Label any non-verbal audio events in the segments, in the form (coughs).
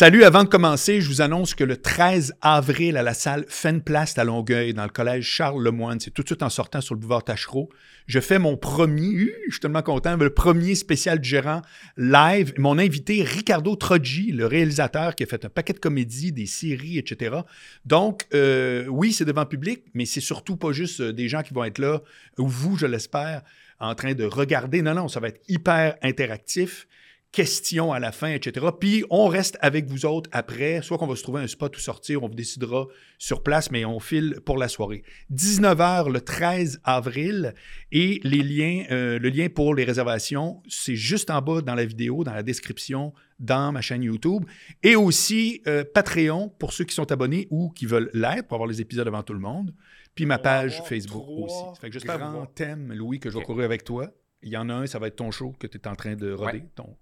Salut, avant de commencer, je vous annonce que le 13 avril à la salle Fenplast à Longueuil, dans le collège Charles Lemoine, c'est tout de suite en sortant sur le boulevard Tachereau, je fais mon premier, je suis tellement content, le premier spécial du gérant live. Mon invité, Ricardo Troggi, le réalisateur qui a fait un paquet de comédies, des séries, etc. Donc, euh, oui, c'est devant public, mais c'est surtout pas juste euh, des gens qui vont être là, ou vous, je l'espère, en train de regarder. Non, non, ça va être hyper interactif questions à la fin, etc. Puis on reste avec vous autres après, soit qu'on va se trouver un spot où sortir, on vous décidera sur place, mais on file pour la soirée. 19h le 13 avril et les liens, euh, le lien pour les réservations, c'est juste en bas dans la vidéo, dans la description, dans ma chaîne YouTube. Et aussi euh, Patreon pour ceux qui sont abonnés ou qui veulent l'être pour avoir les épisodes avant tout le monde. Puis ma page Facebook aussi. Ça fait que j'espère grand thème, Louis, que je vais courir avec toi. Il y en a un, ça va être ton show que tu es en train de roder, ton, ton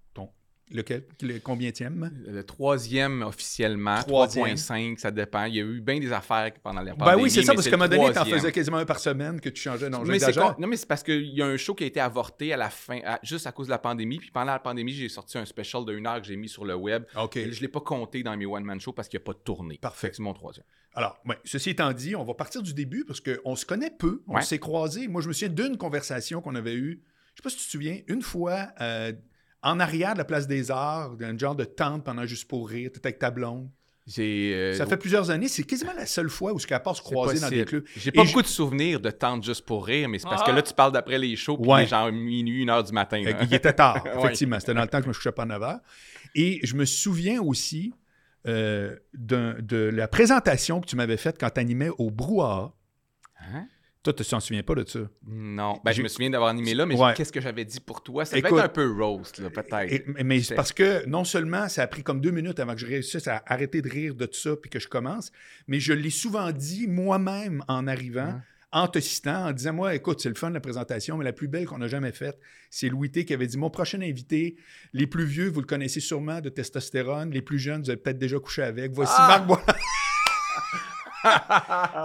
Lequel? Le combienième? Le troisième officiellement, 3.5, ça dépend. Il y a eu bien des affaires pendant la pandémie. Ben oui, c'est ça, parce qu'à un moment donné, tu en faisais quasiment un par semaine que tu changeais. Non, mais non, mais c'est parce qu'il y a un show qui a été avorté à la fin, juste à cause de la pandémie. Puis pendant la pandémie, j'ai sorti un special de une heure que j'ai mis sur le web. OK. je ne l'ai pas compté dans mes one-man shows parce qu'il n'y a pas de tournée. Parfait. C'est mon troisième. Alors, ceci étant dit, on va partir du début parce qu'on se connaît peu. On s'est croisés. Moi, je me souviens d'une conversation qu'on avait eue. Je sais pas si tu te souviens, une fois, euh, en arrière de la place des Arts, un genre de tente pendant Juste pour rire, tu avec ta blonde. Euh, ça fait plusieurs années, c'est quasiment la seule fois où ce qu'à part se croiser dans des clubs. J'ai pas beaucoup de souvenirs de tente juste pour rire, mais c'est parce que là, tu parles d'après les shows, puis genre minuit, une heure du matin. Il était tard, (laughs) effectivement. C'était dans le temps que je me couchais pas à 9 heures. Et je me souviens aussi euh, de, la présentation que tu m'avais faite quand tu animais au Brouhaha. Hein? Toi, tu t'en souviens pas de ça? Non. Ben, je me souviens d'avoir animé là, mais qu'est-ce que j'avais dit pour toi? Ça devait être un peu roast, peut-être. Mais parce que non seulement ça a pris comme deux minutes avant que je réussisse à arrêter de rire de tout ça puis que je commence, mais je l'ai souvent dit moi-même en arrivant. Hein? en te citant, en disant Moi, écoute, c'est le fun de la présentation, mais la plus belle qu'on a jamais faite, c'est Louis T qui avait dit Mon prochain invité, les plus vieux, vous le connaissez sûrement de testostérone, les plus jeunes, vous avez peut-être déjà couché avec. Voici ah! Marc (laughs)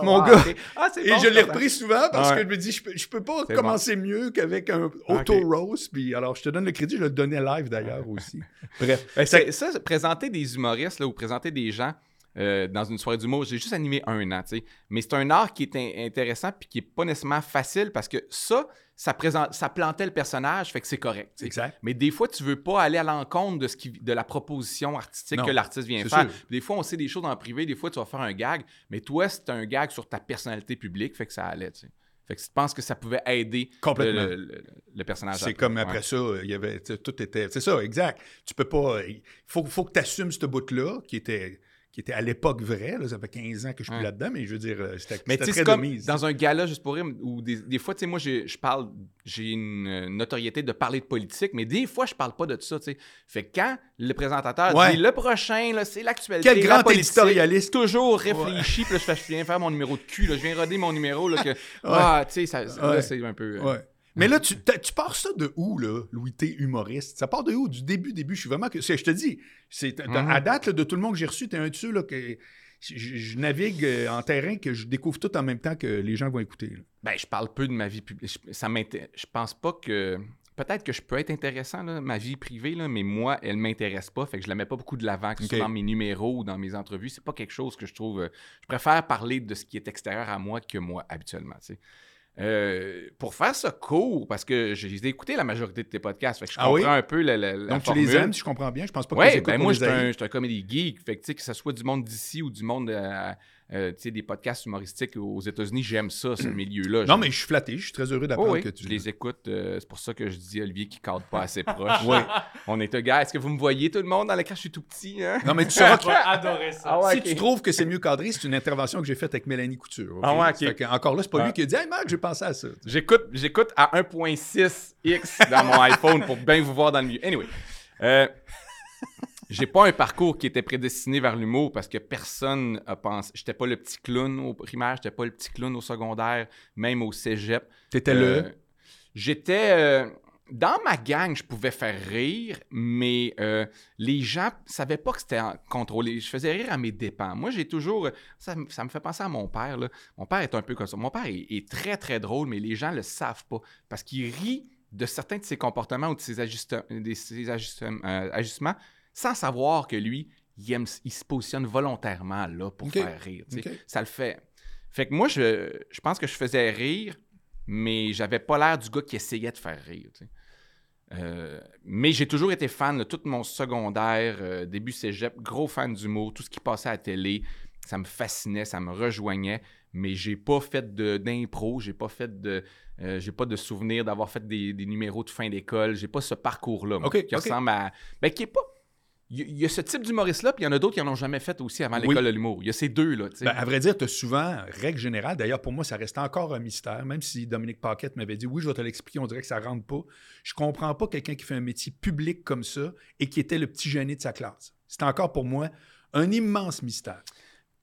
Mon gars. Ah, et je l'ai repris souvent parce que je me dis, je peux, peux pas commencer mieux qu'avec un auto-roast. Puis alors, je te donne le crédit, je le donnais live d'ailleurs aussi. (laughs) Bref. Ben, ça, présenter des humoristes là, ou présenter des gens. Euh, dans une soirée d'humour. J'ai juste animé un an, tu sais. Mais c'est un art qui est intéressant puis qui est pas nécessairement facile parce que ça, ça, présente, ça plantait le personnage, fait que c'est correct. Exact. Mais des fois, tu veux pas aller à l'encontre de, ce qui, de la proposition artistique que l'artiste vient faire. Des fois, on sait des choses en privé, des fois, tu vas faire un gag, mais toi, c'est un gag sur ta personnalité publique, fait que ça allait, tu sais. Fait que tu penses que ça pouvait aider Le, personnage. C'est comme après ça, il y avait tout était. C'est ça, exact. Tu peux pas. Il faut, faut que tu assumes ce bout-là qui était qui était à l'époque vrai. Là, ça fait 15 ans que je suis là-dedans, mais je veux dire, euh, c'était Mais très comme dans un gala, juste pour rire, où des, des fois, tu sais, moi, je parle, j'ai une notoriété de parler de politique, mais des fois, je parle pas de ça, tu sais. Fait que quand le présentateur dit le prochain, c'est l'actualité. Quel grand éditorialiste. Toujours réfléchi, puis là, je, fais, je viens faire mon numéro de cul, là, je viens roder mon numéro, là, que, (laughs) ah, tu sais, c'est un peu. Euh, mais là, tu, tu, pars ça de où, là, Louis T, humoriste? Ça part de où? Du début, début. Je suis vraiment... Que, je te dis, c'est mhm. à date de tout le monde que j'ai reçu, t'es un dessus, là, que je, navigue euh, en terrain que je découvre tout en même temps que les gens vont écouter. Ben, je parle peu de ma vie publique. Ça Je pense pas que... Peut-être que je peux être intéressant, là, ma vie privée, là, mais moi, elle m'intéresse pas. Fait que je la mets pas beaucoup de l'avant, que ce soit dans mes numéros ou dans mes entrevues. C'est pas quelque chose que je trouve... Euh, je préfère parler de ce qui est extérieur à moi que moi, habituellement, tu sais. Euh, pour faire ce cours, parce que j'ai écouté la majorité de tes podcasts, fait que je ah comprends un peu la, la, Donc tu les aimes, si je comprends bien. Je pense pas que ouais, ben moi, je suis un, un comédie geek. Fait que, que ce soit du monde d'ici ou du monde euh, euh, des podcasts humoristiques aux États-Unis, j'aime ça, ce (clears throat) milieu-là. Non, mais je suis flatté, je suis très heureux d'apprendre que tu. Je les écoute, euh, c'est pour ça que je dis Olivier qui cadre pas assez proche. (laughs) oui. On est un gars. Est-ce que vous me voyez tout le monde dans l'écran? Je suis tout petit. Hein? Non, mais tu sauras (laughs) que. adoré ça. Ah si tu trouves que c'est mieux cadré, c'est une intervention que j'ai faite avec Mélanie Couture. Ah ouais, encore là, c'est pas lui ah. qui a dit Hey Marc, j'ai pensé à ça. J'écoute, j'écoute à 1.6x dans mon (laughs) iPhone pour bien vous voir dans le milieu. Anyway. Euh, j'ai pas un parcours qui était prédestiné vers l'humour parce que personne a pensé. J'étais pas le petit clown au primaire, j'étais pas le petit clown au secondaire, même au cégep. T'étais le? Euh, j'étais. Euh, dans ma gang, je pouvais faire rire, mais euh, les gens savaient pas que c'était contrôlé. Je faisais rire à mes dépens. Moi, j'ai toujours. Ça, me fait penser à mon père. Mon père est un peu comme ça. Mon père est, très, très drôle, mais les gens le savent pas parce qu'il rit de certains de ses comportements ou de ses, ajustements sans savoir que lui, il, se positionne volontairement là pour faire rire. Ça le fait. Fait que moi, je, je pense que je faisais rire, mais j'avais pas l'air du gars qui essayait de faire rire. Euh, mais j'ai toujours été fan de tout mon secondaire, euh, début cégep, gros fan d'humour, tout ce qui passait à la télé, ça me fascinait, ça me rejoignait, mais j'ai pas fait d'impro, j'ai pas fait de euh, j'ai pas de souvenir d'avoir fait des, des numéros de fin d'école, j'ai pas ce parcours-là moi, Ok, qui ressemble à ben qui est pas il y, a ce type d'humoriste-là, puis il y en a d'autres qui en ont jamais fait aussi avant Oui. l'école de l'humour. Il y a ces deux-là. Ben, à vrai dire, tu as souvent, règle générale, d'ailleurs, pour moi, ça reste encore un mystère, même si Dominique Paquette m'avait dit oui, je vais te l'expliquer, on dirait que ça rentre pas. Je comprends pas quelqu'un qui fait un métier public comme ça et qui était le petit gêné de sa classe. C'est encore pour moi un immense mystère.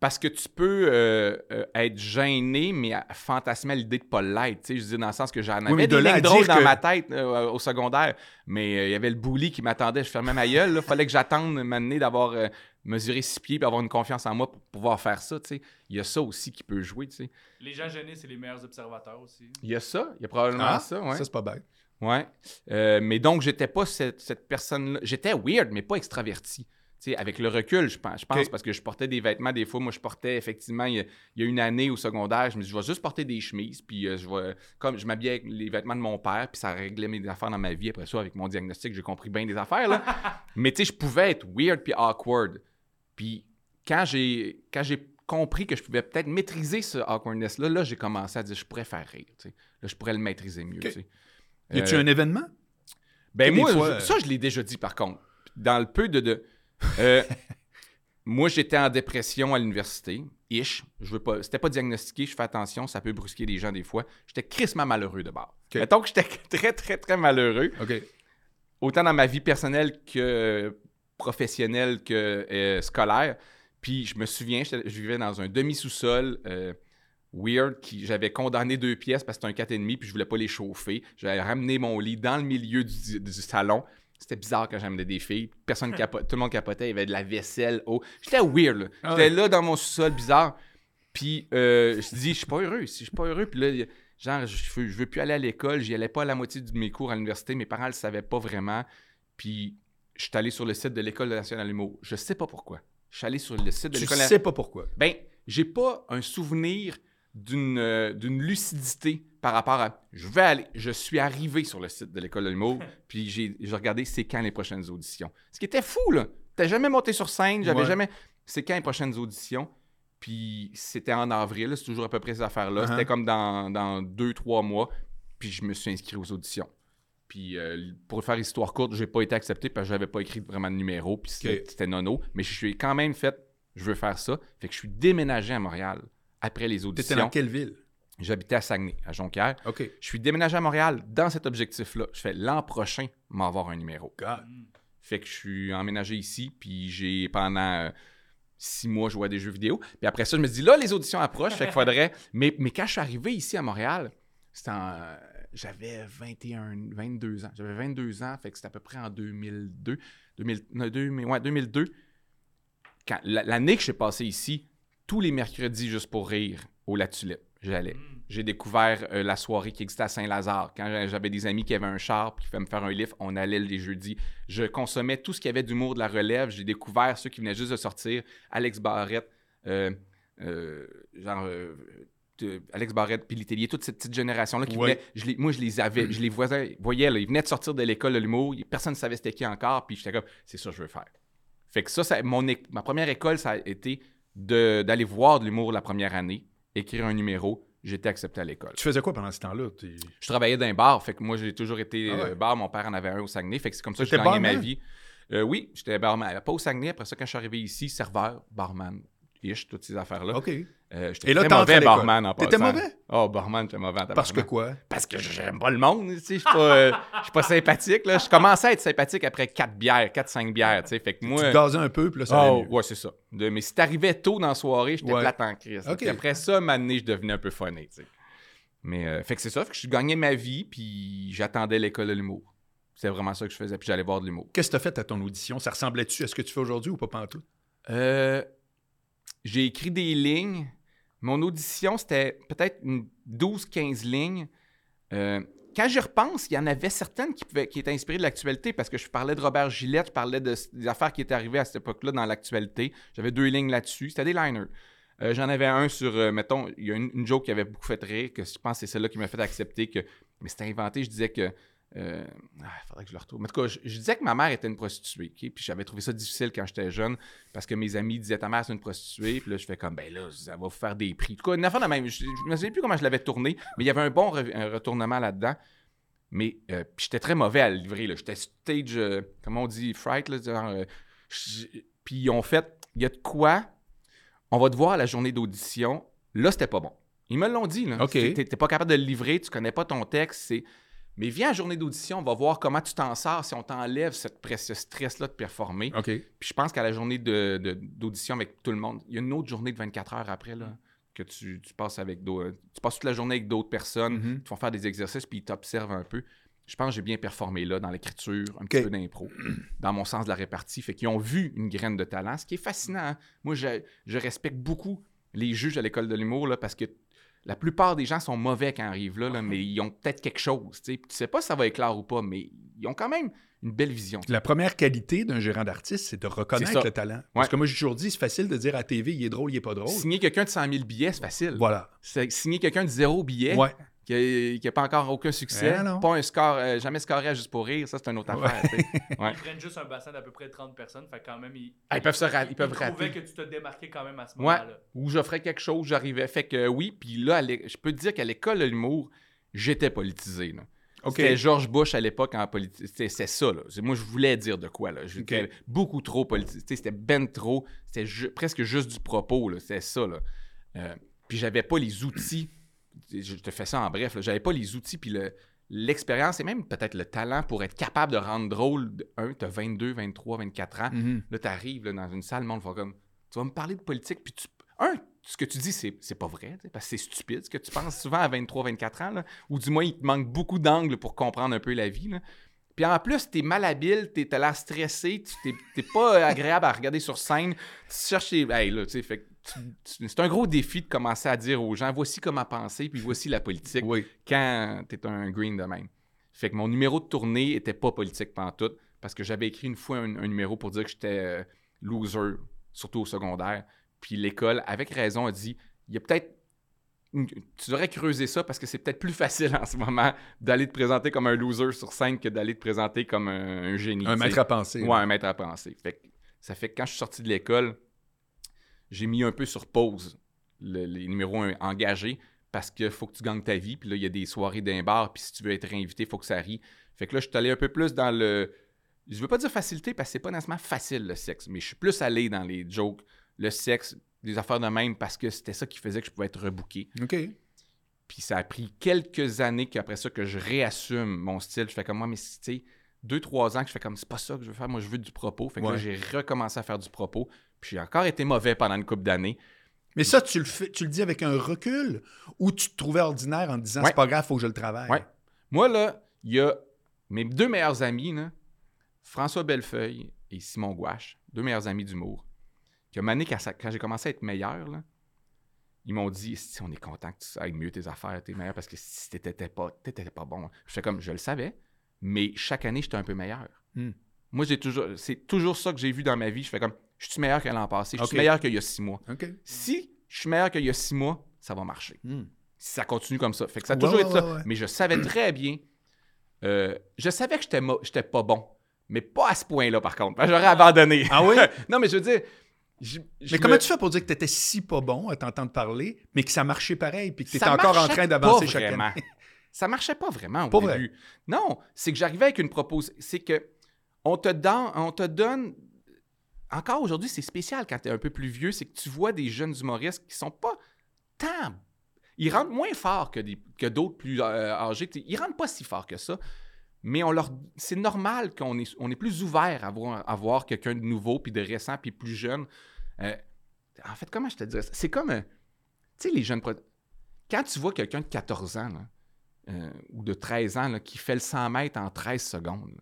Parce que tu peux euh, euh, être gêné, mais fantasmer à l'idée de pas l'être. tu sais. Je dis dans le sens que j'en avais de des lignes drôles dans que- ma tête euh, au secondaire, mais euh, il y avait le bully qui m'attendait. Je fermais ma gueule. Il fallait que j'attende m'amener d'avoir euh, mesuré six pieds et avoir une confiance en moi pour pouvoir faire ça. tu sais. Il y a ça aussi qui peut jouer. tu sais. Les gens gênés, c'est les meilleurs observateurs aussi. Il y a ça. Il y a probablement Ah, ça. Ouais. Ça, c'est pas bête. Ouais. Euh, mais donc, j'étais pas cette, cette personne-là. J'étais weird, mais pas extraverti. Avec le recul, je pense, je pense Ok. parce que je portais des vêtements des fois. Moi, je portais effectivement, il y a, il y a une année au secondaire, je me dis, je vais juste porter des chemises, puis euh, je vais, comme je m'habillais avec les vêtements de mon père, puis ça réglait mes affaires dans ma vie. Après ça, avec mon diagnostic, j'ai compris bien des affaires, là. (laughs) mais tu sais, je pouvais être weird puis awkward. Puis quand j'ai, quand j'ai compris que je pouvais peut-être maîtriser ce awkwardness-là, là, j'ai commencé à dire, je pourrais faire rire, tu sais. Là, je pourrais le maîtriser mieux, Ok. tu sais. Y a-tu Euh, un événement? ben moi, fois, je- ça, je l'ai déjà dit par contre. Dans le peu de. de euh, moi, j'étais en dépression à l'université. Ish. Je veux pas. C'était pas diagnostiqué, je fais attention, ça peut brusquer les gens des fois. J'étais crissement malheureux de bord. Ok. Mettons que j'étais (laughs) très, très, très malheureux. Autant dans ma vie personnelle que professionnelle que euh, scolaire. Puis je me souviens, je vivais dans un demi-sous-sol euh, weird qui j'avais condamné deux pièces parce que c'était un 4,5 puis je voulais pas les chauffer. J'avais ramené mon lit dans le milieu du, du salon. C'était bizarre quand j'amenais des filles. Personne capote, tout le monde capotait. Il y avait de la vaisselle. haut. J'étais weird. là. Ah J'étais ouais. là dans mon sous-sol bizarre. Puis euh, je dis, je suis pas heureux. Si je suis pas heureux, puis là, genre, je veux, je veux plus aller à l'école. J'y allais pas à la moitié de mes cours à l'université. Mes parents le savaient pas vraiment. Puis je suis allé sur le site de l'École nationale de l'humour. Je sais pas pourquoi. Je suis allé sur le site de Tu l'École sais pas pourquoi. ben, j'ai pas un souvenir d'une euh, d'une lucidité par rapport à je vais aller je suis arrivé sur le site de l'école de l'humour (laughs) puis j'ai regardé c'est quand les prochaines auditions. Ce qui était fou là. T'as jamais monté sur scène j'avais Ouais. jamais c'est quand les prochaines auditions? Puis c'était en avril c'est toujours à peu près ces affaires là Uh-huh. c'était comme dans, dans deux trois mois puis je me suis inscrit aux auditions. Puis euh, pour faire histoire courte j'ai pas été accepté parce que j'avais pas écrit vraiment de numéro puis c'était c'était nono. Mais je suis quand même fait je veux faire ça. Fait que je suis déménagé à Montréal après les T'étais auditions. dans quelle ville? J'habitais à Saguenay, à Jonquière. OK. Je suis déménagé à Montréal dans cet objectif-là. Je fais l'an prochain m'avoir un numéro. God. Fait que je suis emménagé ici, puis j'ai pendant euh, six mois joué à des jeux vidéo. Puis après ça, je me dis là, les auditions approchent, fait qu'il faudrait. (laughs) Mais, mais quand je suis arrivé ici à Montréal, c'était en. J'avais 21, 22 ans. J'avais 22 ans, fait que c'était à peu près en 2002. 2000, non, 2000, ouais, 2002. Quand- la- L'année que je suis passé ici, tous les mercredis, juste pour rire, au La Tulipe, j'allais. J'ai découvert euh, la soirée qui existait à Saint-Lazare. Quand j'a- j'avais des amis qui avaient un char puis qui pouvaient me faire un lift, on allait les jeudis. Je consommais tout ce qui avait d'humour de la relève. J'ai découvert ceux qui venaient juste de sortir. Alex Barrette, euh, euh, genre... Alex Barrette, puis Letellier, toute cette petite génération-là qui Ouais. venait, je les- moi je les avais, je les voisais, voyais, là, ils venaient de sortir de l'école de l'humour, personne ne savait c'était qui encore, puis j'étais comme, c'est ça que je veux faire. Fait que ça, ça mon, ma première école, ça a été d'aller voir de l'humour la première année, écrire un numéro, j'étais accepté à l'école. Tu faisais quoi pendant ce temps-là? Je travaillais dans un bar, fait que moi j'ai toujours été Ah ouais. euh, bar, mon père en avait un au Saguenay, fait que c'est comme ça que T'étais gagnais ma vie. Euh, oui, j'étais barman, pas au Saguenay, après ça quand je suis arrivé ici, serveur, barman, ish, toutes ces affaires-là. OK. Euh, j'étais Et là, très mauvais barman en T'étais mauvais? Oh, barman, j'étais mauvais Parce que quoi? Parce que j'aime pas le monde, tu sais, je suis pas, euh, je suis pas sympathique, là. Je commençais à être sympathique après 4 bières, 4-5 bières, tu sais, fait que moi... Tu gazais un peu, puis là, ça Oh, mieux. ouais, c'est ça. De- mais si t'arrivais tôt dans la soirée, j'étais Ouais. plate en crise. Ok. Puis après ça, maintenant, je devenais un peu funny, tu sais. Mais, euh, fait que c'est ça, fait que je gagnais ma vie, puis j'attendais l'école de l'humour. C'est vraiment ça que je faisais, puis j'allais voir de l'humour. Qu'est-ce que tu as fait à ton audition? Ça ressemblait-tu à ce que tu fais aujourd'hui ou pas pantoute? Euh, j'ai écrit des lignes. Mon audition, c'était peut-être une 12-15 lignes. Euh, quand j'y repense, il y en avait certaines qui, pouvaient, qui étaient inspirées de l'actualité parce que je parlais de Robert Gillette, je parlais de, des affaires qui étaient arrivées à cette époque-là dans l'actualité. J'avais deux lignes là-dessus. C'était des liners. Euh, J'en avais un sur, euh, mettons, il y a une, une joke qui avait beaucoup fait rire, que je pense que c'est celle-là qui m'a fait accepter que. Mais c'était inventé, je disais que. Euh, ah, faudrait que je le retrouve. Mais en tout cas, je, je disais que ma mère était une prostituée? Puis j'avais trouvé ça difficile quand j'étais jeune parce que mes amis disaient ta mère c'est une prostituée. Puis là, je fais comme, ben là, ça va vous faire des prix. En tout cas, une affaire de même. Je, je me souviens plus comment je l'avais tourné, mais il y avait un bon re- un retournement là-dedans. Mais euh, puis j'étais très mauvais à le livrer. J'étais stage, euh, comment on dit, fright. Là, genre, euh, puis ils ont fait, il y a de quoi, on va te voir à la journée d'audition. Là, c'était pas bon. Ils me l'ont dit. Là. OK. T'es pas capable de le livrer, tu connais pas ton texte. C'est... Mais viens à la journée d'audition, on va voir comment tu t'en sors si on t'enlève cette, ce stress-là de performer. OK. Puis je pense qu'à la journée de- de- d'audition avec tout le monde, il y a une autre journée de 24 heures après là, que tu, tu passes avec d'autres. Tu passes toute la journée avec d'autres personnes, qui vont faire des exercices, puis ils t'observent un peu. Je pense que j'ai bien performé là, dans l'écriture, un petit peu d'impro, dans mon sens de la répartie. Fait qu'ils ont vu une graine de talent, ce qui est fascinant. hein. Moi, je, je respecte beaucoup les juges à l'école de l'humour là, parce que la plupart des gens sont mauvais quand ils arrivent là, là, mais ils ont peut-être quelque chose. Tu sais pas si ça va éclore ou pas, mais ils ont quand même une belle vision. La première qualité d'un gérant d'artiste, c'est de reconnaître le talent. Parce que moi, j'ai toujours dit, c'est facile de dire à TV, il est drôle, il est pas drôle. Signer quelqu'un de 100 000 billets, c'est facile. Voilà. Signer quelqu'un de zéro billet, Ouais. Qui n'a pas encore aucun succès, non. pas un score, euh, jamais scoré à juste pour rire, ça c'est une autre Ouais. affaire. (laughs) Ouais. Ils prennent juste un bassin d'à peu près 30 personnes, fait quand même, ils, Ah, ils peuvent se ra- ils peuvent trouvaient rater. que tu te démarquais quand même à ce Ouais. moment-là. Ou j'offrais quelque chose, j'arrivais. Fait que oui, puis là, je peux te dire qu'à l'école de l'humour, j'étais politisé. là. C'était George Bush à l'époque en politique. C'était c'est ça, là. C'est- Moi, je voulais dire de quoi, là. J'étais beaucoup trop politique. C'était ben trop. C'était ju- presque juste du propos, là. C'était ça, là. Euh, puis j'avais pas les outils. Je te fais ça en bref. J'avais pas les outils, puis le- l'expérience et même peut-être le talent pour être capable de rendre drôle. Un, t'as 22, 23, 24 ans. Mhm. Là, t'arrives dans une salle, le monde va comme. Tu vas me parler de politique, puis tu. Un, ce que tu dis, c'est, c'est pas vrai, parce que c'est stupide ce que tu penses souvent à 23, 24 ans, là, ou du moins, il te manque beaucoup d'angles pour comprendre un peu la vie. Là. Puis en plus, t'es malhabile, t'es, t'as l'air stressé, t'es, pas agréable à regarder sur scène, tu cherches les. Hey, là, tu sais, fait c'est un gros défi de commencer à dire aux gens voici comment penser, puis voici la politique Oui. quand t'es un green de même. Fait que mon numéro de tournée était pas politique pantoute parce que j'avais écrit une fois un, un numéro pour dire que j'étais euh, loser, surtout au secondaire. Puis l'école, avec raison, a dit il y a peut-être. Tu devrais creuser ça parce que c'est peut-être plus (laughs) facile en ce moment d'aller te présenter comme un loser sur scène que d'aller te présenter comme un, un génie. Un tu maître à penser. Ouais, un maître à penser. Fait que ça fait que quand je suis sorti de l'école, j'ai mis un peu sur pause le- les numéros engagés parce qu'il faut que tu gagnes ta vie. Puis là, il y a des soirées d'un bar. Puis si tu veux être réinvité, il faut que ça rie. Fait que là, je suis allé un peu plus dans le. Je veux pas dire facilité parce que c'est pas nécessairement facile le sexe, mais je suis plus allé dans les jokes, le sexe, des affaires de même parce que c'était ça qui faisait que je pouvais être rebooké. OK. Puis ça a pris quelques années qu'après ça que je réassume mon style. Je fais comme moi, mais tu sais, deux, trois ans que je fais comme c'est pas ça que je veux faire. Moi, je veux du propos. Fait que là, j'ai recommencé à faire du propos. Puis j'ai encore été mauvais pendant une couple d'années. Mais ça, tu le, fais, tu le dis avec un recul ou tu te trouvais ordinaire en te disant Ouais. c'est pas grave, faut que je le travaille? Ouais. Moi, là, il y a mes deux meilleurs amis, là, François Bellefeuille et Simon Gouache, deux meilleurs amis d'humour, qui ont mané quand, j'ai commencé à être meilleur, là, ils m'ont dit si on est content que tu ailles mieux tes affaires, t'es meilleur parce que si t'étais pas, t'étais pas bon. Je fais comme je le savais, mais chaque année, j'étais un peu meilleur. Hmm. Moi, j'ai toujours, c'est toujours ça que j'ai vu dans ma vie. Je fais comme je suis meilleur que l'an passé, je suis meilleur qu'il y a six mois. Si je suis meilleur qu'il y a six mois, ça va marcher Hmm. si ça continue comme ça. Fait que ça a Ouais, toujours ouais, été ça. ouais. Mais je savais très bien. euh, je savais que j'étais j'étais pas bon. Mais pas à ce point-là, par contre. (laughs) J'aurais abandonné. Ah oui? (laughs) non, mais je veux dire. je- je Mais me- comment tu fais pour dire que tu étais si pas bon à t'entendre parler, mais que ça marchait pareil, puis que tu étais encore en train d'avancer chaque année? (laughs) Ça marchait pas vraiment au Pas vrai. début. Non, c'est que j'arrivais avec une proposition. C'est que on te, donne, on te donne. Encore aujourd'hui, c'est spécial quand tu es un peu plus vieux, c'est que tu vois des jeunes humoristes qui sont pas tant. Ils rentrent moins fort que, que d'autres plus euh, âgés. Ils rentrent pas si fort que ça. Mais on leur, c'est normal qu'on est, on est plus ouvert à voir, à voir quelqu'un de nouveau, puis de récent, puis plus jeune. Euh, en fait, comment je te dirais ça? C'est comme, euh, tu sais, les jeunes... Quand tu vois quelqu'un de 14 ans, ou de 13 ans, qui fait le 100 mètres en 13 secondes,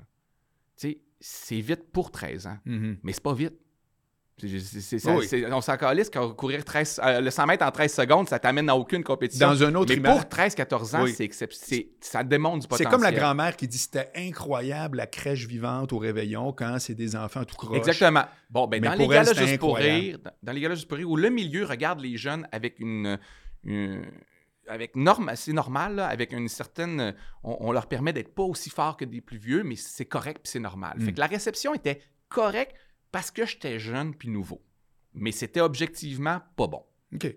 tu sais, c'est vite pour 13 ans, Mhm. mais c'est pas vite. C'est- c'est- c'est- Oui. c'est- on s'en calisse quand courir 13, euh, le 100 mètres en 13 secondes, ça t'amène à aucune compétition. Dans un autre Mais image. pour 13-14 ans, Oui. c'est c'est- ça démontre du C'est potentiel. comme la grand-mère qui dit c'était incroyable la crèche vivante au réveillon quand c'est des enfants tout croches. Exactement. Bon, ben, dans les elle, galas juste pour rire, dans, dans les galas juste pour rire, où le milieu regarde les jeunes avec une, une- avec norme, c'est normal, là, avec une certaine, on, on leur permet d'être pas aussi forts que des plus vieux, mais c'est correct puis c'est normal. Mm. Fait que la réception était correcte parce que j'étais jeune puis nouveau, mais c'était objectivement pas bon. OK.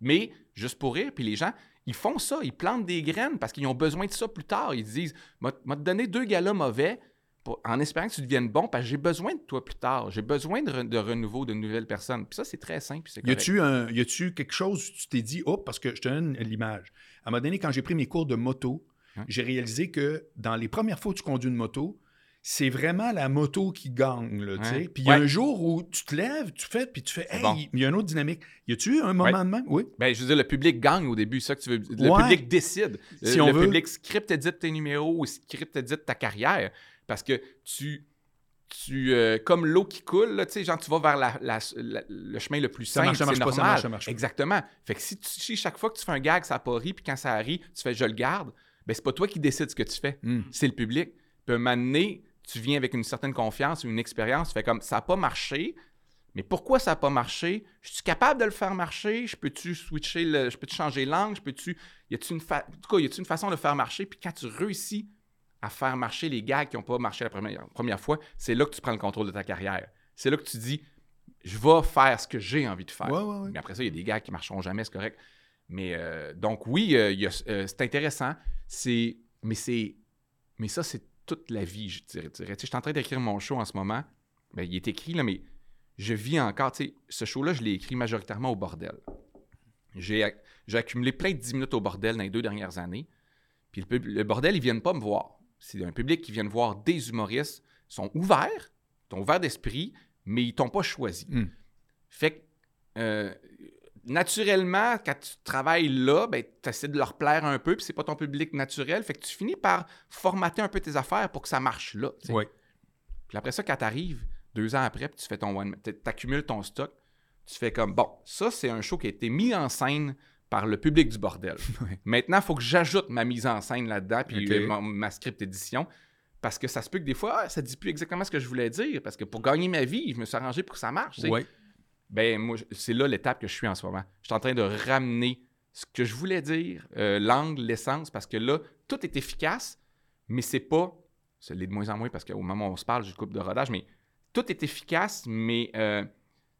Mais juste pour rire, puis les gens, ils font ça, ils plantent des graines parce qu'ils ont besoin de ça plus tard. Ils disent, m'a m'a te donné deux galas mauvais pour- en espérant que tu deviennes bon parce que j'ai besoin de toi plus tard. J'ai besoin de, re- de renouveau, de nouvelles personnes. Puis ça, c'est très simple. Y a-tu un- y a-tu quelque chose où tu t'es dit, oh, parce que je te donne l'image. À un moment donné, quand j'ai pris mes cours de moto, Hein? j'ai réalisé que dans les premières fois où tu conduis une moto, c'est vraiment la moto qui gagne, là, tu sais. Ouais. Puis il y a Ouais. un jour où tu te lèves, tu fais, puis tu fais, hey, bon. il y a une autre dynamique. Y a-tu un moment Ouais. de même? Oui. Ben, je veux dire, le public gagne au début, ça que tu veux. Le public décide. Si le on le veut. public script édite tes numéros ou script édite ta carrière. Parce que tu. Tu, euh, comme l'eau qui coule, là, tu sais, genre, tu vas vers la- la- la- le chemin le plus simple, c'est pas, normal. ça marche, ça marche. Exactement. Fait que si, tu, si chaque fois que tu fais un gag, ça n'a pas ri, puis quand ça rit, tu fais « je le garde », ben c'est pas toi qui décides ce que tu fais, Hmm. c'est le public. Puis un moment donné, tu viens avec une certaine confiance, une expérience, tu fais comme « ça n'a pas marché », mais pourquoi ça n'a pas marché? Je suis capable de le faire marcher? Je peux-tu switcher le. Je peux-tu changer l'angle? Je peux-tu. Y a-tu une, fa... en tout cas, y a-tu une façon de le faire marcher? Puis quand tu réussis à faire marcher les gags qui n'ont pas marché la première, première fois, c'est là que tu prends le contrôle de ta carrière. C'est là que tu dis je vais faire ce que j'ai envie de faire. Ouais, ouais, ouais. Mais après ça, il y a des gags qui ne marcheront jamais, c'est correct. Mais euh, donc, oui, euh, euh, c'est intéressant. C'est. Mais c'est. Mais ça, c'est toute la vie, je dirais. Tu sais, je suis en train d'écrire mon show en ce moment. Ben, il est écrit, là, mais je vis encore. Tu sais, ce show-là, je l'ai écrit majoritairement au bordel. J'ai ac- j'ai accumulé plein de 10 minutes au bordel dans les deux dernières années. Puis le, bordel, ils viennent pas me voir. C'est un public qui vient voir des humoristes. Ils sont ouverts, ils sont ouverts d'esprit, mais ils t'ont pas choisi. Hmm. Fait que, euh, naturellement, quand tu travailles là, ben, tu essaies de leur plaire un peu, puis c'est pas ton public naturel. Fait que tu finis par formater un peu tes affaires pour que ça marche là. Ouais. Puis après ça, quand t'arrives, deux ans après, puis tu fais ton one, t'accumules ton stock, tu fais comme, bon, ça, c'est un show qui a été mis en scène par le public du bordel. (laughs) Maintenant, il faut que j'ajoute ma mise en scène là-dedans, puis euh, ma, ma script édition, parce que ça se peut que des fois, ah, ça dit plus exactement ce que je voulais dire, parce que pour gagner ma vie, je me suis arrangé pour que ça marche. Ouais. Ben, moi, je- c'est là l'étape que je suis en ce moment. Je suis en train de ramener ce que je voulais dire, euh, l'angle, l'essence, parce que là, tout est efficace, mais c'est pas. Ça l'est de moins en moins parce qu'au moment où on se parle, j'ai une coupe de rodage, mais tout est efficace, mais euh,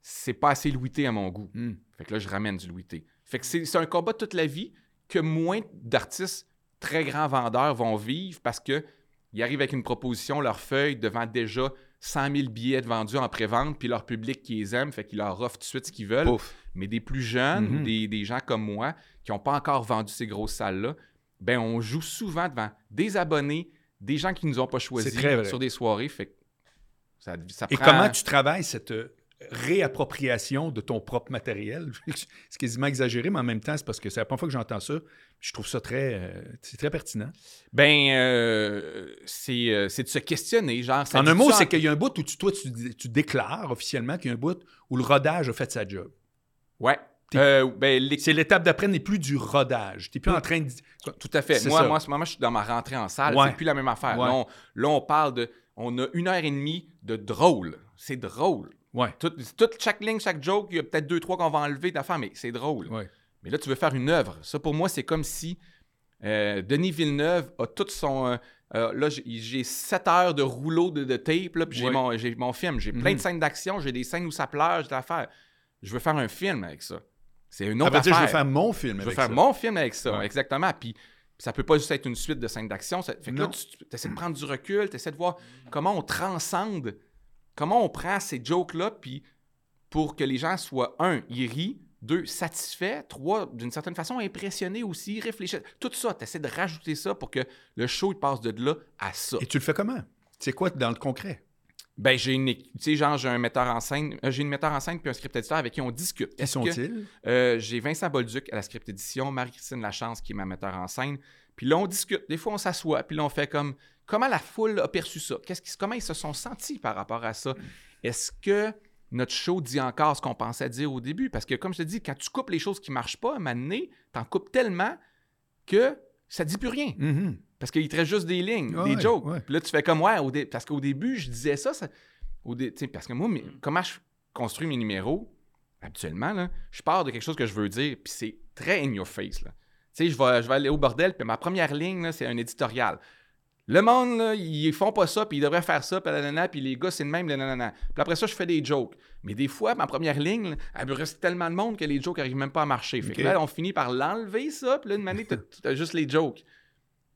c'est pas assez louité à mon goût. Hmm. Fait que là, je ramène du louité. Fait que c'est c'est un combat toute la vie que moins d'artistes très grands vendeurs vont vivre parce que ils arrivent avec une proposition, leur feuille, devant déjà 100 000 billets de vendus en pré-vente, puis leur public qui les aime, fait qu'ils leur offrent tout de suite ce qu'ils veulent. Mais des plus jeunes, Mhm. des, des gens comme moi, qui n'ont pas encore vendu ces grosses salles-là, ben on joue souvent devant des abonnés, des gens qui nous ont pas choisis sur des soirées. Fait que ça, ça Et prend- comment tu travailles cette euh, réappropriation de ton propre matériel? (laughs) c'est quasiment exagéré, mais en même temps, c'est parce que c'est la première fois que j'entends ça. Je trouve ça très, euh, c'est très pertinent. Ben, euh, c'est euh, c'est de se questionner. Genre, en un mot, c'est qu'il y a un bout où tu, toi, tu, tu déclares officiellement qu'il y a un bout où le rodage a fait sa job. Ouais. Euh, ben, les- C'est l'étape d'après n'est plus du rodage. Tu n'es plus en train de. Tout à fait. Moi, ça. moi, en ce moment, je suis dans ma rentrée en salle. Ouais. C'est plus la même affaire. Ouais. Là, on, là, on parle de. On a une heure et demie de drôle. C'est drôle. Ouais. Toute, chaque ligne, chaque joke, il y a peut-être deux, trois qu'on va enlever d'affaires, mais c'est drôle. Ouais. Mais là, tu veux faire une œuvre. Ça, pour moi, c'est comme si euh, Denis Villeneuve a tout son. euh, euh, là, j'ai- sept heures de rouleau de, de tape, là, puis j'ai mon, mon film. J'ai plein Mhm. de scènes d'action, j'ai des scènes où ça pleure, j'ai des affaires. Je veux faire un film avec ça. C'est une Ça autre veut dire, je affaire. veux faire mon film Je veux avec faire ça. mon film avec ça, Ouais. exactement. Puis ça peut pas juste être une suite de scènes d'action. Ça- Fait que là, tu essaies de prendre du recul, tu essaies de voir comment on transcende, comment on prend ces jokes-là, puis pour que les gens soient, un, ils rient, deux, satisfaits, trois, d'une certaine façon, impressionnés aussi, réfléchissent. Tout ça, tu essaies de rajouter ça pour que le show il passe de là à ça. Et tu le fais comment? C'est quoi dans le concret? Ben, j'ai une équipe, tu sais, genre, j'ai un metteur en scène, euh, j'ai une metteur en scène puis un script éditeur avec qui on discute. Qui sont-ils? euh, j'ai Vincent Bolduc à la script édition, Marie-Christine Lachance qui est ma metteur en scène. Puis là, on discute. Des fois, on s'assoit, puis là, on fait comme comment la foule a perçu ça? Qu'est-ce qui, comment ils se sont sentis par rapport à ça? Est-ce que notre show dit encore ce qu'on pensait dire au début? Parce que, comme je te dis, quand tu coupes les choses qui ne marchent pas, à un moment donné, t'en coupes tellement que ça dit plus rien. Mhm. Parce qu'il te reste juste des lignes, Ouais, des jokes. ouais. Puis là, tu fais comme, ouais, au parce qu'au début, je disais ça. ça- au tu parce que moi, comment je construis mes numéros, habituellement, là, je pars de quelque chose que je veux dire, puis c'est très in your face. là. Tu sais, je vais, je vais aller au bordel, puis ma première ligne, c'est un éditorial. Le monde, là, ils font pas ça, puis ils devraient faire ça, puis nanana, puis les gars, c'est le même, le nanana. Puis après ça, je fais des jokes. Mais des fois, ma première ligne, là, elle me reste tellement de monde que les jokes n'arrivent même pas à marcher. Fait que là, on finit par l'enlever, ça, puis là, une année, tu as juste les jokes.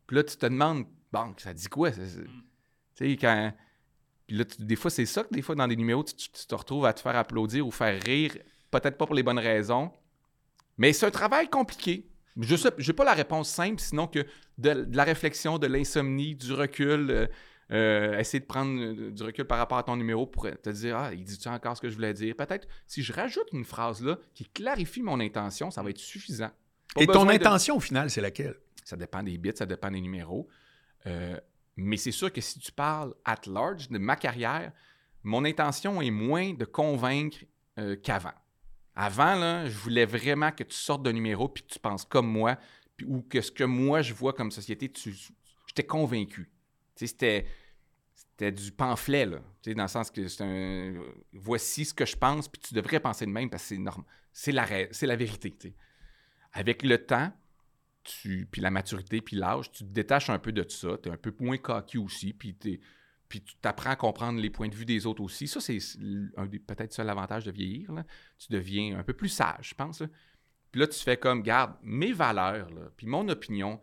Puis là, tu te demandes, bon, ça dit quoi? c'est- Tu sais, quand. Puis là, tu- des fois, c'est ça que des fois, dans des numéros, tu, tu- tu te retrouves à te faire applaudir ou faire rire, peut-être pas pour les bonnes raisons. Mais c'est un travail compliqué. Je j'ai pas la réponse simple, sinon que de, de la réflexion, de l'insomnie, du recul, euh, euh, essayer de prendre euh, du recul par rapport à ton numéro pour te dire Ah, il dit-tu encore ce que je voulais dire? Peut-être si je rajoute une phrase là qui clarifie mon intention, ça va être suffisant. Pas Et ton de- intention, au final, c'est laquelle? ça dépend des bits, ça dépend des numéros. Euh, mais c'est sûr que si tu parles at large de ma carrière, mon intention est moins de convaincre qu'avant. Avant, là, je voulais vraiment que tu sortes d'un numéro puis que tu penses comme moi, ou que ce que moi je vois comme société, tu, j'étais convaincu. Tu c'était, c'était du pamphlet, là. Tu dans le sens que c'est un. Voici ce que je pense, puis tu devrais penser de même parce que c'est normal. C'est la, c'est la vérité. tu. Avec le temps, tu, puis la maturité, puis l'âge, tu te détaches un peu de ça. Tu es un peu moins coquille aussi, puis, t'es- puis tu t'apprends à comprendre les points de vue des autres aussi. Ça, c'est un peut-être seul avantage de vieillir. Tu deviens un peu plus sage, je pense. Puis là, tu fais comme, garde, mes valeurs, puis mon opinion,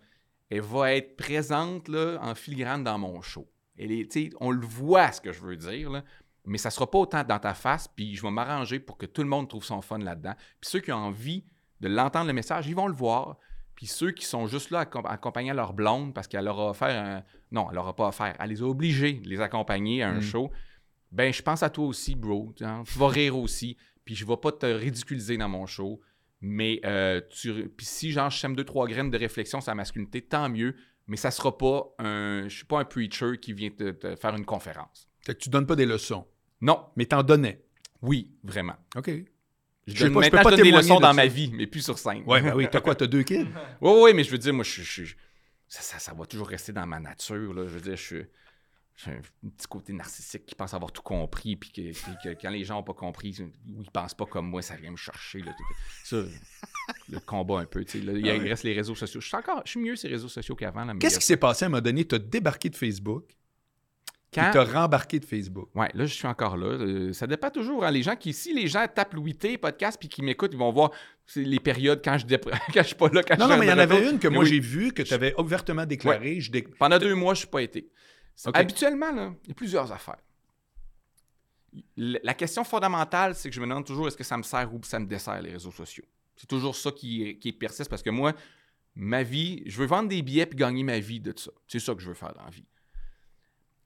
elle va être présente là, en filigrane dans mon show. Elle est- on le voit, ce que je veux dire, mais ça sera pas autant dans ta face, puis je vais m'arranger pour que tout le monde trouve son fun là-dedans. Puis ceux qui ont envie de l'entendre le message, ils vont le voir. Puis ceux qui sont juste là accom- accompagnant leur blonde parce qu'elle leur a offert un. Non, elle leur a pas offert. Elle les a obligés de les accompagner à un Mm. show. Ben, je pense à toi aussi, bro. Hein, Tu vas rire aussi. Puis je vais pas te ridiculiser dans mon show. Mais euh, tu... puis si genre je sème deux, trois graines de réflexion sur la masculinité, tant mieux. Mais ça sera pas un. Je suis pas un preacher qui vient te, te faire une conférence. Fait que tu donnes pas des leçons, Non, mais t'en donnais? oui, vraiment. OK. Je, sais pas, je peux pas des leçons dans ma vie, mais plus sur scène. Ouais, ben oui. T'as quoi? T'as deux kids? (laughs) Oui, oui, mais je veux dire, moi, je, je- je- ça, ça, ça va toujours rester dans ma nature. Là. Je veux dire, je suis. J'ai un petit côté narcissique qui pense avoir tout compris, puis que, que- que quand les gens n'ont pas compris, ou ils pensent pas comme moi, ça vient me chercher. Là, ça, le combat un peu. tu Là, il Ah reste les réseaux sociaux. Je suis encore, je suis mieux ces réseaux sociaux qu'avant. Qu'est-ce qui s'est passé à un moment donné? T'as débarqué de Facebook, quand, t'as rembarqué de Facebook. Ouais, là, je suis encore là. Euh, ça dépend toujours. hein. Les gens qui, si les gens tapent Louis T, podcast, puis qui m'écoutent, ils vont voir les périodes quand je, dé- (laughs) quand je suis pas là. Quand Non, je non, mais il y en avait une que Mais moi oui. j'ai vue, que tu avais ouvertement déclaré. Je dé- Pendant deux mois, je suis pas été. Habituellement, là, il y a plusieurs affaires. La question fondamentale, c'est que je me demande toujours est-ce que ça me sert ou ça me dessert les réseaux sociaux? C'est toujours ça qui, qui persiste parce que moi, ma vie, je veux vendre des billets puis gagner ma vie de ça. C'est ça que je veux faire dans la vie.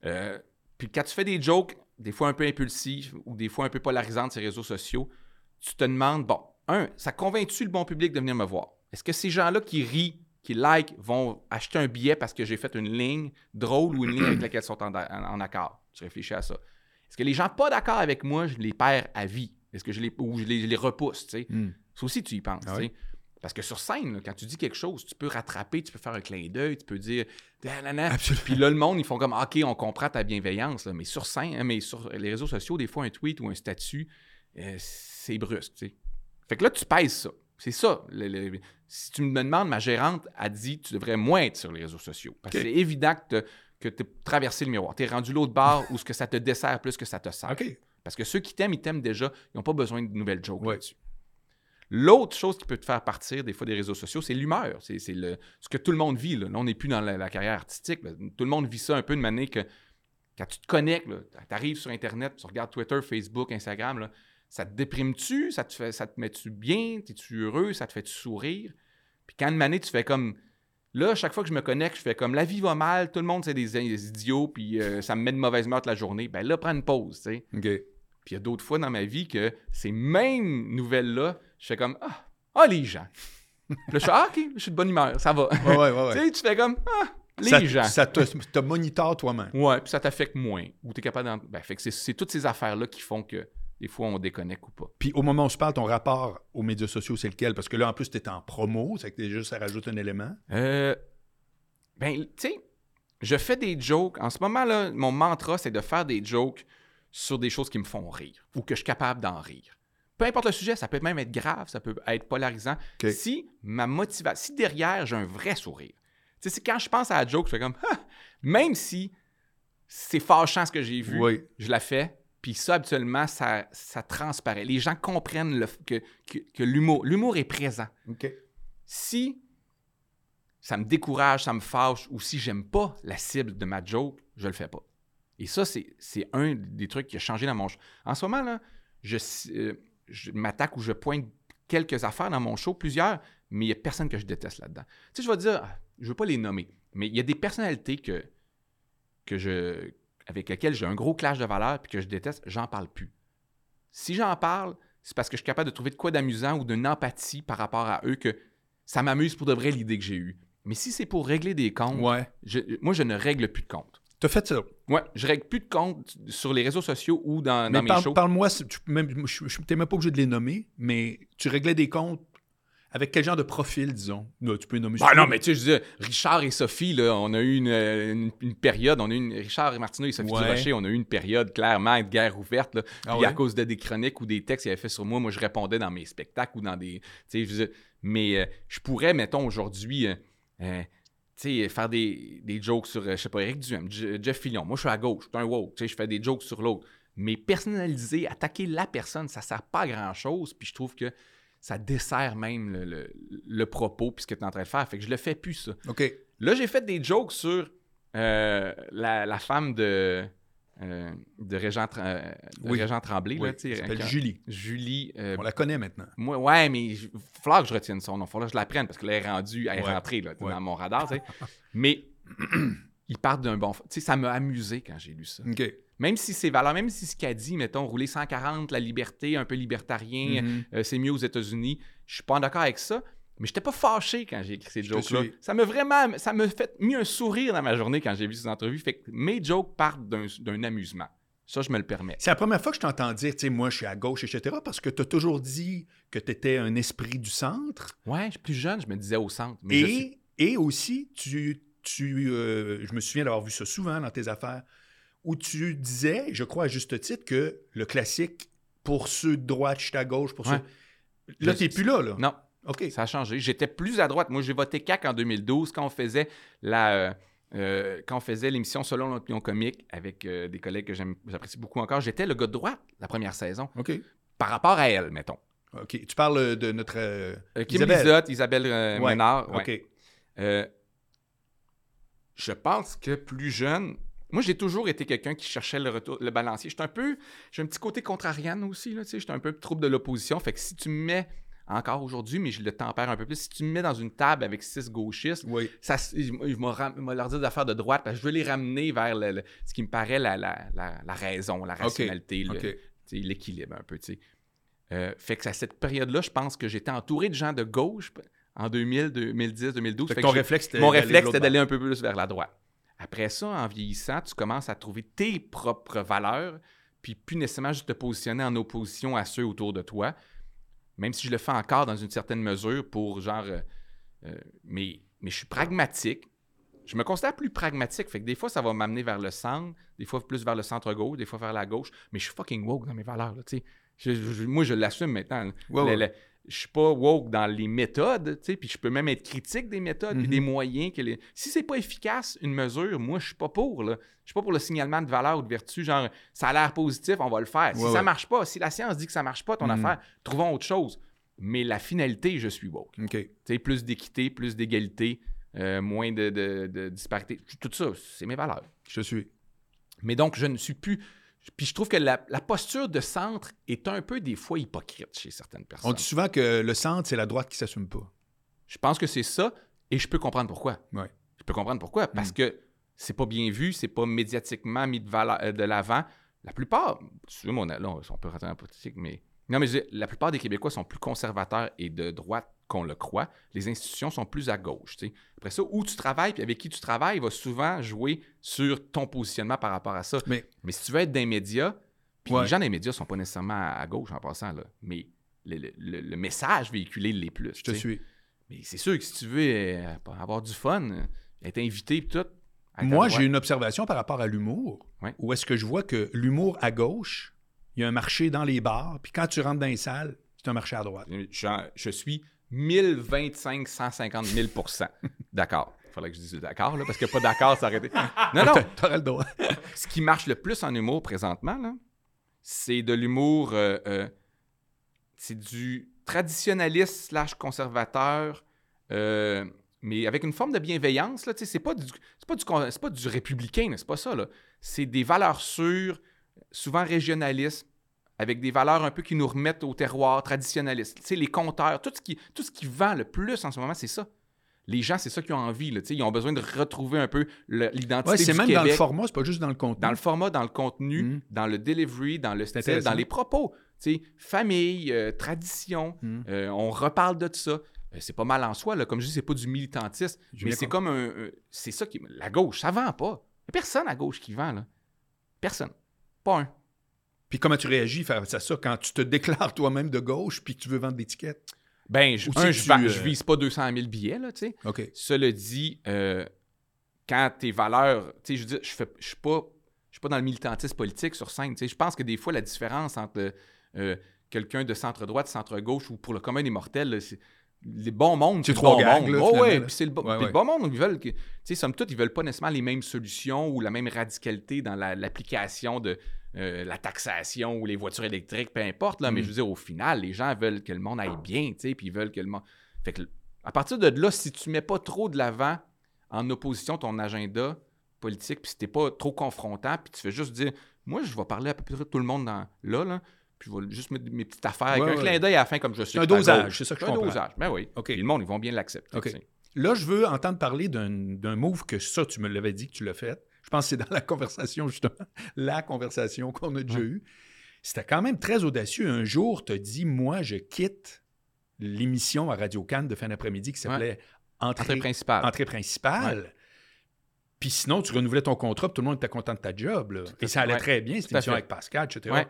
Euh, puis quand tu fais des jokes, des fois un peu impulsifs ou des fois un peu polarisantes sur les réseaux sociaux, tu te demandes, bon, un, ça convainc-tu le bon public de venir me voir? Est-ce que ces gens-là qui rient, qui like, vont acheter un billet parce que j'ai fait une ligne drôle ou une ligne avec laquelle ils sont en, accord? Tu réfléchis à ça. Est-ce que les gens pas d'accord avec moi, je les perds à vie? Est-ce que je les, ou je les, je les repousse, tu sais? Hmm. Ça aussi, tu y penses. Ah oui. Parce que sur scène, là, quand tu dis quelque chose, tu peux rattraper, tu peux faire un clin d'œil, tu peux dire. Puis là, le monde, ils font comme OK, on comprend ta bienveillance. là. Mais sur scène, hein, mais sur les réseaux sociaux, des fois, un tweet ou un statut, euh, c'est brusque. Fait que là, tu pèses ça. C'est ça. le- le- si tu me demandes, ma gérante a dit tu devrais moins être sur les réseaux sociaux. Parce que c'est évident que tu as traversé le miroir. Tu es rendu l'autre bord où ce que ça te dessert plus que ça te sert. Parce que ceux qui t'aiment, ils t'aiment déjà. Ils n'ont pas besoin de nouvelles jokes Ouais. là-dessus. L'autre chose qui peut te faire partir des fois des réseaux sociaux, c'est l'humeur. C'est c'est le, ce que tout le monde vit. Là, Là, on n'est plus dans la, la carrière artistique. là. Tout le monde vit ça un peu de manière que quand tu te connectes, tu arrives sur Internet, tu regardes Twitter, Facebook, Instagram, là, ça te déprime-tu? Ça te, fait, ça te met-tu bien? Es-tu heureux? Ça te fait-tu sourire? Puis quand une manée, tu fais comme. Là, chaque fois que je me connecte, je fais comme la vie va mal, tout le monde c'est des, des idiots, puis euh, ça me met de mauvaise humeur toute la journée. Ben là, prends une pause, tu sais. OK. Puis il y a d'autres fois dans ma vie que ces mêmes nouvelles-là, je fais comme Ah, ah les gens. Puis là, je fais Ah, ok, je suis de bonne humeur, ça va. Ouais, ouais, ouais. (laughs) tu sais, tu fais comme Ah, les ça, gens. Ça te, te monitore toi-même. Ouais, puis ça t'affecte moins. Ou tu es capable d'en. Ben, fait que c'est- toutes ces affaires-là qui font que des fois, on déconnecte ou pas. Puis au moment où se parle, ton rapport aux médias sociaux, c'est lequel? Parce que là, en plus, tu es en promo, c'est que déjà, ça rajoute un élément. Euh, ben, tu sais, je fais des jokes. En ce moment-là, mon mantra, c'est de faire des jokes sur des choses qui me font rire ou que je suis capable d'en rire. Peu importe le sujet, ça peut même être grave, ça peut être polarisant. Si ma motivation, si derrière j'ai un vrai sourire, tu sais, c'est quand je pense à la joke, je fais comme, Ah! même si c'est fâchant ce que j'ai vu, Oui. je la fais. Puis ça, habituellement, ça, ça transparaît. Les gens comprennent le que, que, que l'humour, l'humour est présent. Si ça me décourage, ça me fâche, ou si j'aime pas la cible de ma joke, je le fais pas. Et ça, c'est, un des trucs qui a changé dans mon. En ce moment, là, je, euh, je m'attaque ou je pointe quelques affaires dans mon show, plusieurs, mais il n'y a personne que je déteste là-dedans. Tu sais, je vais dire, ah, je ne veux pas les nommer, mais il y a des personnalités que, que je, avec lesquelles j'ai un gros clash de valeurs puis que je déteste, j'en parle plus. Si j'en parle, c'est parce que je suis capable de trouver de quoi d'amusant ou d'une empathie par rapport à eux que ça m'amuse pour de vrai l'idée que j'ai eue. Mais si c'est pour régler des comptes, Ouais. je- moi, je ne règle plus de comptes. T'as fait ça. Ouais, je règle plus de comptes sur les réseaux sociaux ou dans, dans Mais mes shows. parle-moi, tu peux même- même pas obligé de les nommer, mais tu réglais des comptes avec quel genre de profil, disons? Là, tu peux les nommer. Bah non, mais tu sais, je disais, Richard et Sophie, là, on a eu une, une- une période, on a eu une, Richard et Martineau et Sophie Ouais. Durocher, on a eu une période clairement de guerre ouverte. Là. Ah Puis ouais? à cause de des chroniques ou des textes qu'il avait fait sur moi, moi, je répondais dans mes spectacles ou dans des. Tu sais, je disais, mais euh, je pourrais, mettons, aujourd'hui, euh, euh, sais, faire des, des jokes sur, euh, je sais pas, Eric Duhem, Je- Jeff Fillion. Moi, je suis à gauche, je suis un woke, tu sais, je fais des jokes sur l'autre. Mais personnaliser, attaquer la personne, ça sert pas à grand-chose. Puis je trouve que ça dessert même le, le- le propos puis ce que tu es en train de faire. Fait que je le fais plus, ça. OK. Là, j'ai fait des jokes sur euh, la, la femme de, euh, de Régent, euh, de Oui. Régent Tremblay. Oui, là, quand- Julie. Julie. euh, On la connaît maintenant. moi, ouais, mais il falloir que je retienne son nom. Il falloir que je la prenne parce qu'elle est rendue, elle est Ouais. rentrée là, Ouais. dans mon radar. (laughs) mais (clears throat) il part d'un bon. Tu sais, ça m'a amusé quand j'ai lu ça. Même si c'est valeur, même si ce qu'elle dit, mettons, rouler 140, la liberté, un peu libertarien, Mhm. euh, c'est mieux aux États-Unis. Je suis pas d'accord avec ça, mais j'étais pas fâché quand j'ai écrit ces jokes-là. Ça m'a vraiment, ça m'a fait mis un sourire dans ma journée quand j'ai vu ces entrevues. Fait que mes jokes partent d'un, amusement. Ça, je me le permets. C'est la première fois que je t'entends dire, tu sais, moi, je suis à gauche, etc., parce que tu as toujours dit que tu étais un esprit du centre. Ouais, je suis plus jeune, je me disais au centre. Mais je suis- Et, et aussi, tu, tu euh, je me souviens d'avoir vu ça souvent dans tes affaires, où tu disais, je crois à juste titre, que le classique, pour ceux de droite, je suis à gauche, pour Ouais. ceux... Là, tu n'es plus là, là. Non, OK. ça a changé. J'étais plus à droite. Moi, j'ai voté CAC en 2012 quand on faisait la. euh, euh, quand on faisait l'émission Selon l'opinion comique avec euh, des collègues que j'apprécie beaucoup encore, j'étais le gars de droite la première saison. OK. Par rapport à elle, mettons. OK. Tu parles de notre... Kim Isabelle. Lizotte, Isabelle Ouais. Ménard. ouais. OK. Je pense que plus jeune, moi j'ai toujours été quelqu'un qui cherchait le retour, le balancier. J'étais un peu, j'ai un petit côté contrarian aussi là, tu sais, j'étais un peu trouble de l'opposition. Fait que si tu me mets encore aujourd'hui, mais je le tempère un peu plus, si tu me mets dans une table avec six gauchistes, Oui. ça, je, vais leur dire d'affaires de droite parce que je veux les ramener vers le- le- ce qui me paraît la, la- la- la raison, la rationalité, l'équilibre un peu. Euh, fait que à cette période-là, je pense que j'étais entouré de gens de gauche en 2000, 2010, 2012. Fait que Fait ton que j'ai- réflexe, c'était mon réflexe, c'était d'aller un peu plus vers la droite. Après ça, en vieillissant, tu commences à trouver tes propres valeurs, puis plus nécessairement juste te positionner en opposition à ceux autour de toi, même si je le fais encore dans une certaine mesure pour genre... euh, euh, mais, mais je suis pragmatique. Je me considère plus pragmatique, fait que des fois, ça va m'amener vers le centre, des fois plus vers le centre-gauche, des fois vers la gauche, mais je suis fucking woke dans mes valeurs, là, tu sais. Je- je- moi, je l'assume maintenant. Le- le- je suis pas woke dans les méthodes, tu sais, puis je peux même être critique des méthodes puis Mhm. des moyens que les... Si c'est pas efficace, une mesure, moi, je suis pas pour, là. Je suis pas pour le signalement de valeur ou de vertu, genre, ça a l'air positif, on va le faire. Si Ouais, ça marche pas, si la science dit que ça marche pas, ton Mhm. affaire, trouvons autre chose. Mais la finalité, je suis woke. OK. Tu sais, plus d'équité, plus d'égalité, euh, moins de, de- de disparité. Tout ça, c'est mes valeurs. Je te suis. Mais donc, je ne suis plus... Puis je trouve que la, la posture de centre est un peu des fois hypocrite chez certaines personnes. On dit souvent que le centre, c'est la droite qui s'assume pas. Je pense que c'est ça et je peux comprendre pourquoi. Ouais. Je peux comprendre pourquoi. Parce que c'est pas bien vu, c'est pas médiatiquement mis de, valeur- euh, de l'avant. La plupart, tu mon, là, on peut rentrer la politique, mais. Non, mais je la plupart des Québécois sont plus conservateurs et de droite qu'on le croit. Les institutions sont plus à gauche. Après ça, où tu travailles puis avec qui tu travailles va souvent jouer sur ton positionnement par rapport à ça. Mais Mais si tu veux être dans les médias, Puis Ouais. les gens les médias sont pas nécessairement à, gauche en passant, là. Mais le, le- le- le message véhiculé l'est plus. Je te suis. Mais c'est sûr que si tu veux euh, avoir du fun, euh, être invité et tout. Moi, j'ai une observation par rapport à l'humour. Ouais. Où est-ce que je vois que l'humour à gauche, il y a un marché dans les bars, puis quand tu rentres dans les salles, c'est un marché à droite. Je, je suis 1025, 150 000% D'accord. Il faudrait que je dise d'accord, là, parce que pas d'accord, ça aurait été. (laughs) Non, non. T'aurais le droit. Ce qui marche le plus en humour présentement, là, c'est de l'humour. euh, euh, c'est du traditionnaliste slash conservateur, euh, mais avec une forme de bienveillance. Là, c'est pas du, c'est pas du, c'est pas du républicain, c'est pas ça. Là. C'est des valeurs sûres, souvent régionalistes, avec des valeurs un peu qui nous remettent au terroir traditionnaliste. Tu sais, les compteurs, tout ce qui, tout ce qui vend le plus en ce moment, c'est ça. Les gens, c'est ça qu'ils ont envie. Là, ils ont besoin de retrouver un peu l'identité Ouais, c'est même Québec. dans le format, c'est pas juste dans le contenu. Dans le format, dans le contenu, Mm. dans le delivery, dans le style, dans les propos. Tu sais, famille, euh, tradition, Mm. euh, on reparle de ça. Euh, c'est pas mal en soi, là. comme je dis, c'est pas du militantisme, mais c'est comme un. c'est ça qui. La gauche, ça vend pas. Il a personne à gauche qui vend, là. Personne. Pas un. Puis comment tu réagis face à ça quand tu te déclares (laughs) toi-même de gauche puis que tu veux vendre des tickets? Ben, je, un, je, tu, euh, je vise pas 200 000 billets, là, tu sais. OK. Cela dit, euh, quand tes valeurs, tu sais, je veux dire, je fais, je suis pas, je suis pas dans le militantisme politique sur scène. Tu sais, je pense que des fois la différence entre euh, quelqu'un de centre droite, centre gauche ou pour le commun des mortels, là, c'est les bons mondes, C'est trois bon gangs, monde. là, Oh, ouais, puis c'est le, bon- Ouais, puis le ouais. bon monde, ils veulent que, tu sais, somme toute, ils veulent pas nécessairement les mêmes solutions ou la même radicalité dans la- l'application de euh, la taxation ou les voitures électriques, peu importe, là, mais Mm. je veux dire, au final, les gens veulent que le monde aille bien, tu sais, puis ils veulent que le monde... Fait que, à partir de là, si tu mets pas trop de l'avant en opposition ton agenda politique, puis si t'es pas trop confrontant, puis tu fais juste dire, moi, je vais parler à peu près tout le monde dans, là, là, puis je vais juste mettre mes petites affaires avec Ouais, un clin d'œil à la fin, comme je suis. un dosage, c'est ça que je un comprends. dosage, ben oui. OK. Puis le monde, ils vont bien l'accepter. Là, je veux entendre parler d'un d'un move que ça, tu me l'avais dit que tu l'as fait. Je pense que c'est dans la conversation, justement, (laughs) la conversation qu'on a déjà eue. C'était quand même très audacieux. Un jour, tu as dit, moi, je quitte l'émission à Radio Cannes de fin d'après-midi qui s'appelait Entrée, Entrée principale. Entrée principale. Puis sinon, tu renouvelais ton contrat, puis tout le monde était content de ta job. là. Et ça allait Ouais. très bien, cette émission avec Pascal, etc.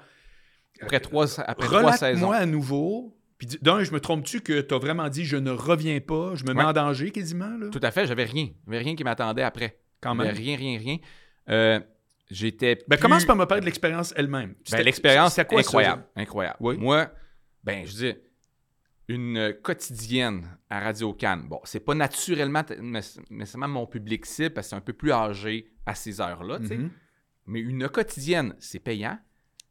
Après trois, après trois saisons. Relate-moi à nouveau. Puis d'un, je me trompe-tu que tu as vraiment dit je ne reviens pas, je me mets en danger quasiment, là? Tout à fait, j'avais rien. J'avais rien qui m'attendait après. Quand même. Rien, rien, rien. Euh, J'étais. Ben, plus- commence par me parler de l'expérience elle-même. Ben, l'expérience c'était quoi ça? incroyable. Incroyable. Oui. Moi, ben, je dis, une quotidienne à Radio Cannes. Bon, c'est pas naturellement nécessairement mon public cible parce que c'est un peu plus âgé à ces heures-là. Mhm. Mais une quotidienne, c'est payant.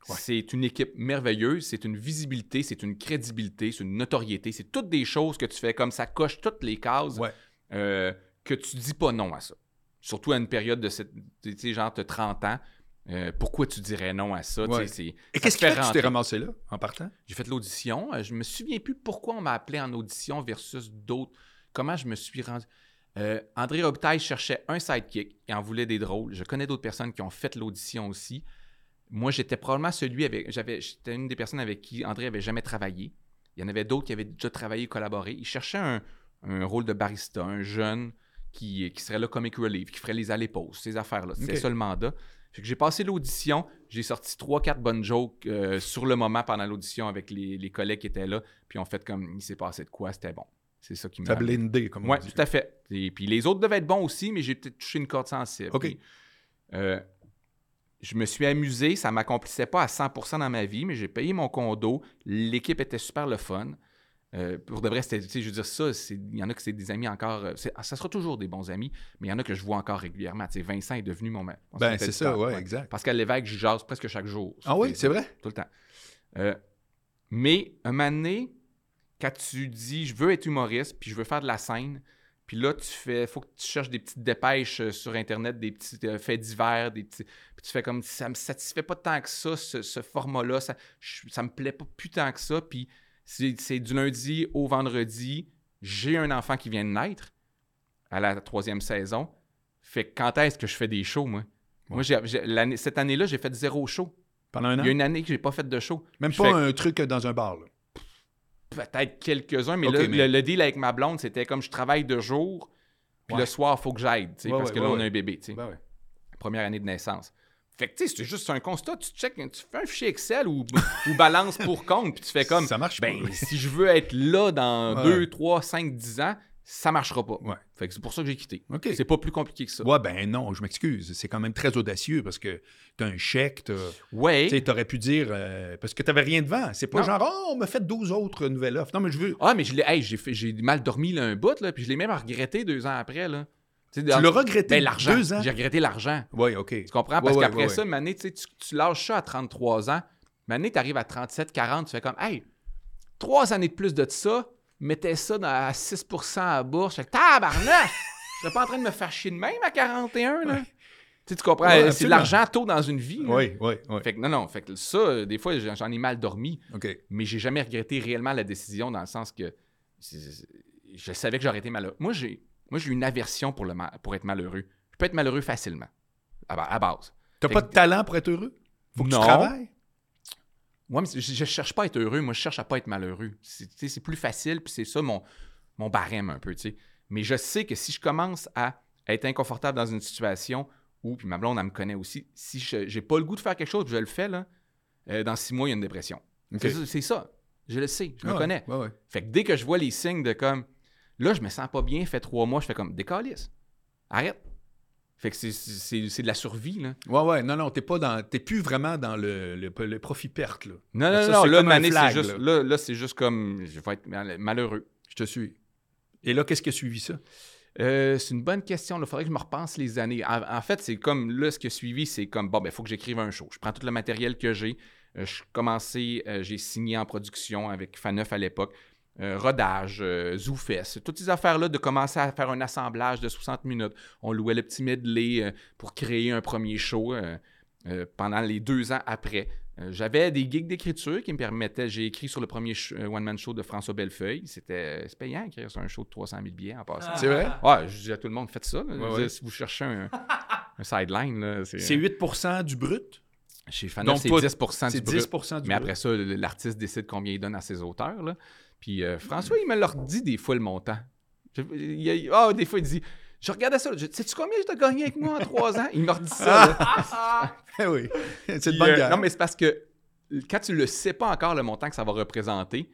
Ouais. C'est une équipe merveilleuse, c'est une visibilité, c'est une crédibilité, c'est une notoriété. C'est toutes des choses que tu fais comme ça coche toutes les cases Ouais. euh, que tu dis pas non à ça. Surtout à une période de cette, tu sais, genre, t'as 30 ans. euh, pourquoi tu dirais non à ça? Ouais. c'est- Et qu'est-ce te qui fait que tu t'es ramassé là, en partant? J'ai fait l'audition. Euh, je me souviens plus pourquoi on m'a appelé en audition versus d'autres. Comment je me suis rendu. Euh, André Robitaille cherchait un sidekick et en voulait des drôles. Je connais d'autres personnes qui ont fait l'audition aussi. Moi, j'étais probablement celui avec. J'avais, j'étais une des personnes avec qui André avait jamais travaillé. Il y en avait d'autres qui avaient déjà travaillé, collaboré. Il cherchait un, un rôle de barista, un jeune qui, qui serait là comic relief, qui ferait les allées-pauses, ces affaires-là. C'était Ok. ça le mandat. Fait que j'ai passé l'audition, j'ai sorti trois, quatre bonnes jokes euh, sur le moment pendant l'audition avec les, les collègues qui étaient là, puis on fait comme il s'est passé de quoi, c'était bon. C'est ça qui m'a. T'as blindé, comme on Oui, dit. tout à fait. Et puis les autres devaient être bons aussi, mais j'ai peut-être touché une corde sensible. OK. Puis, euh, je me suis amusé, ça m'accomplissait pas à 100% dans ma vie, mais j'ai payé mon condo. L'équipe était super le fun. Euh, pour de vrai, c'était, tu sais, je veux dire, ça, c'est- il y en a que c'est des amis encore. euh, c'est- ça sera toujours des bons amis, mais il y en a que je vois encore régulièrement. Tu sais, Vincent est devenu mon. mon Ben, c'est ça, temps, ouais, exact. Pascal Lévesque, je jase presque chaque jour. Ah oui, c'est vrai? Tout le temps. Euh, mais un moment donné, quand tu dis je veux être humoriste, puis je veux faire de la scène, puis là, tu fais, faut que tu cherches des petites dépêches sur Internet, des petits euh, faits divers, des petits. Puis tu fais comme ça me satisfait pas tant que ça, ce, ce format-là, ça, je- ça me plaît pas plus tant que ça. Puis c'est du lundi au vendredi. J'ai un enfant qui vient de naître à la troisième saison. Fait que quand est-ce que je fais des shows, moi? Moi, cette année-là, j'ai fait zéro show. Pendant un an? Il y a une année que j'ai pas fait de show. Même je pas fais- un truc dans un bar, là. Peut-être quelques-uns, mais Ok, là, mais- Le, le deal avec ma blonde, c'était comme je travaille de jour, puis Ouais. le soir, il faut que j'aide, Ouais, parce que là, on a un bébé. Ben. Première année de naissance. Fait que, tu sais, c'est juste un constat. Tu check, tu fais un fichier Excel ou, ou balance pour compte, puis tu fais comme. Ça marche Ben, pas. si je veux être là dans Ouais. 2, 3, 5, 10 ans, ça marchera pas. Ouais. Fait que c'est pour ça que j'ai quitté. OK. C'est pas plus compliqué que ça. Ouais, ben non, je m'excuse. C'est quand même très audacieux parce que t'as un chèque, t'as- Ouais. tu t'aurais pu dire euh, parce que t'avais rien devant. C'est pas Non. genre, oh, on m'a fait 12 autres nouvelles offres. Non, mais je veux. Ah, mais je l'ai, hey, j'ai, fait, mal dormi là, un bout, là, puis je l'ai même regretté deux ans après. Là. Tu l'as regretté Ben, l'argent. deux ans. J'ai regretté l'argent. Oui, OK. Tu comprends? Parce qu'après ça, tu, tu, lâches ça à 33 ans. Mané, tu arrives à 37, 40, tu fais comme, hey, trois années de plus de ça, mettez ça dans, à 6% à la bourse. Je fais, tabarnak! Je suis pas en train de me faire chier de même à 41, là. Tu sais, tu comprends? Ouais, Euh, c'est de l'argent tôt dans une vie. Oui, oui, oui. Fait que non, non. Fait que ça, euh, des fois, j'en ai mal dormi, OK. mais j'ai jamais regretté réellement la décision dans le sens que je savais que j'aurais été malheureux. Moi, j'ai moi, j'ai une aversion pour, le pour être malheureux. Je peux être malheureux facilement, à, à base. T'as pas de talent pour être heureux? Faut que Non. tu travailles? Moi, je, je cherche pas à être heureux, moi je cherche à pas être malheureux. C'est plus facile, puis c'est ça mon, mon barème un peu, tu sais. Mais je sais que si je commence à être inconfortable dans une situation où, puis ma blonde, elle me connaît aussi, si je j'ai pas le goût de faire quelque chose, puis je le fais, là, euh, dans six mois, il y a une dépression. C'est ça-. Je le sais, je me Ah connais. ouais, ouais. Fait que dès que je vois les signes de comme, là, je me sens pas bien, fait trois mois, je fais comme, décalisse. Arrête. Fait que c'est- de la survie, là. Ouais, ouais, non, non, t'es pas dans. T'es plus vraiment dans le, le, le profit-perte, là. Non, Ça, non, non, là, c'est juste, là. là, c'est juste comme, je vais être mal- malheureux. Je te suis. Et là, qu'est-ce qui a suivi ça? Euh, c'est une bonne question. Il faudrait que je me repense les années. En, en fait, c'est comme là, ce qui a suivi, c'est comme bon, ben, il faut que j'écrive un show. Je prends tout le matériel que j'ai. Euh, je commençais, euh, j'ai signé en production avec Faneuf à l'époque. Euh, rodage, euh, Zoufest, toutes ces affaires-là de commencer à faire un assemblage de 60 minutes. On louait le petit medley euh, pour créer un premier show euh, euh, pendant les deux ans après. Euh, J'avais des gigs d'écriture qui me permettaient. J'ai écrit sur le premier euh, one-man show de François Bellefeuille. C'était payant écrire sur un show de 300 000 billets en passant. C'est vrai? Ouais, je dis à tout le monde, faites ça. Ouais, ouais. Si vous cherchez un, un sideline, là, c'est. C'est 8% du brut? Chez Donc, c'est toi, 10 C'est du 10 brut. du Mais brut. après ça, l'artiste décide combien il donne à ses auteurs. Là. Puis euh, François, il me leur dit des fois le montant. Je- il Ah, des fois, il dit Je regardais ça. Je, Sais-tu combien je t'ai gagné avec moi en trois ans Il me redit ça. là. Eh (laughs) oui. C'est de bonne euh, guerre. Non, mais c'est parce que quand tu le sais pas encore le montant que ça va représenter,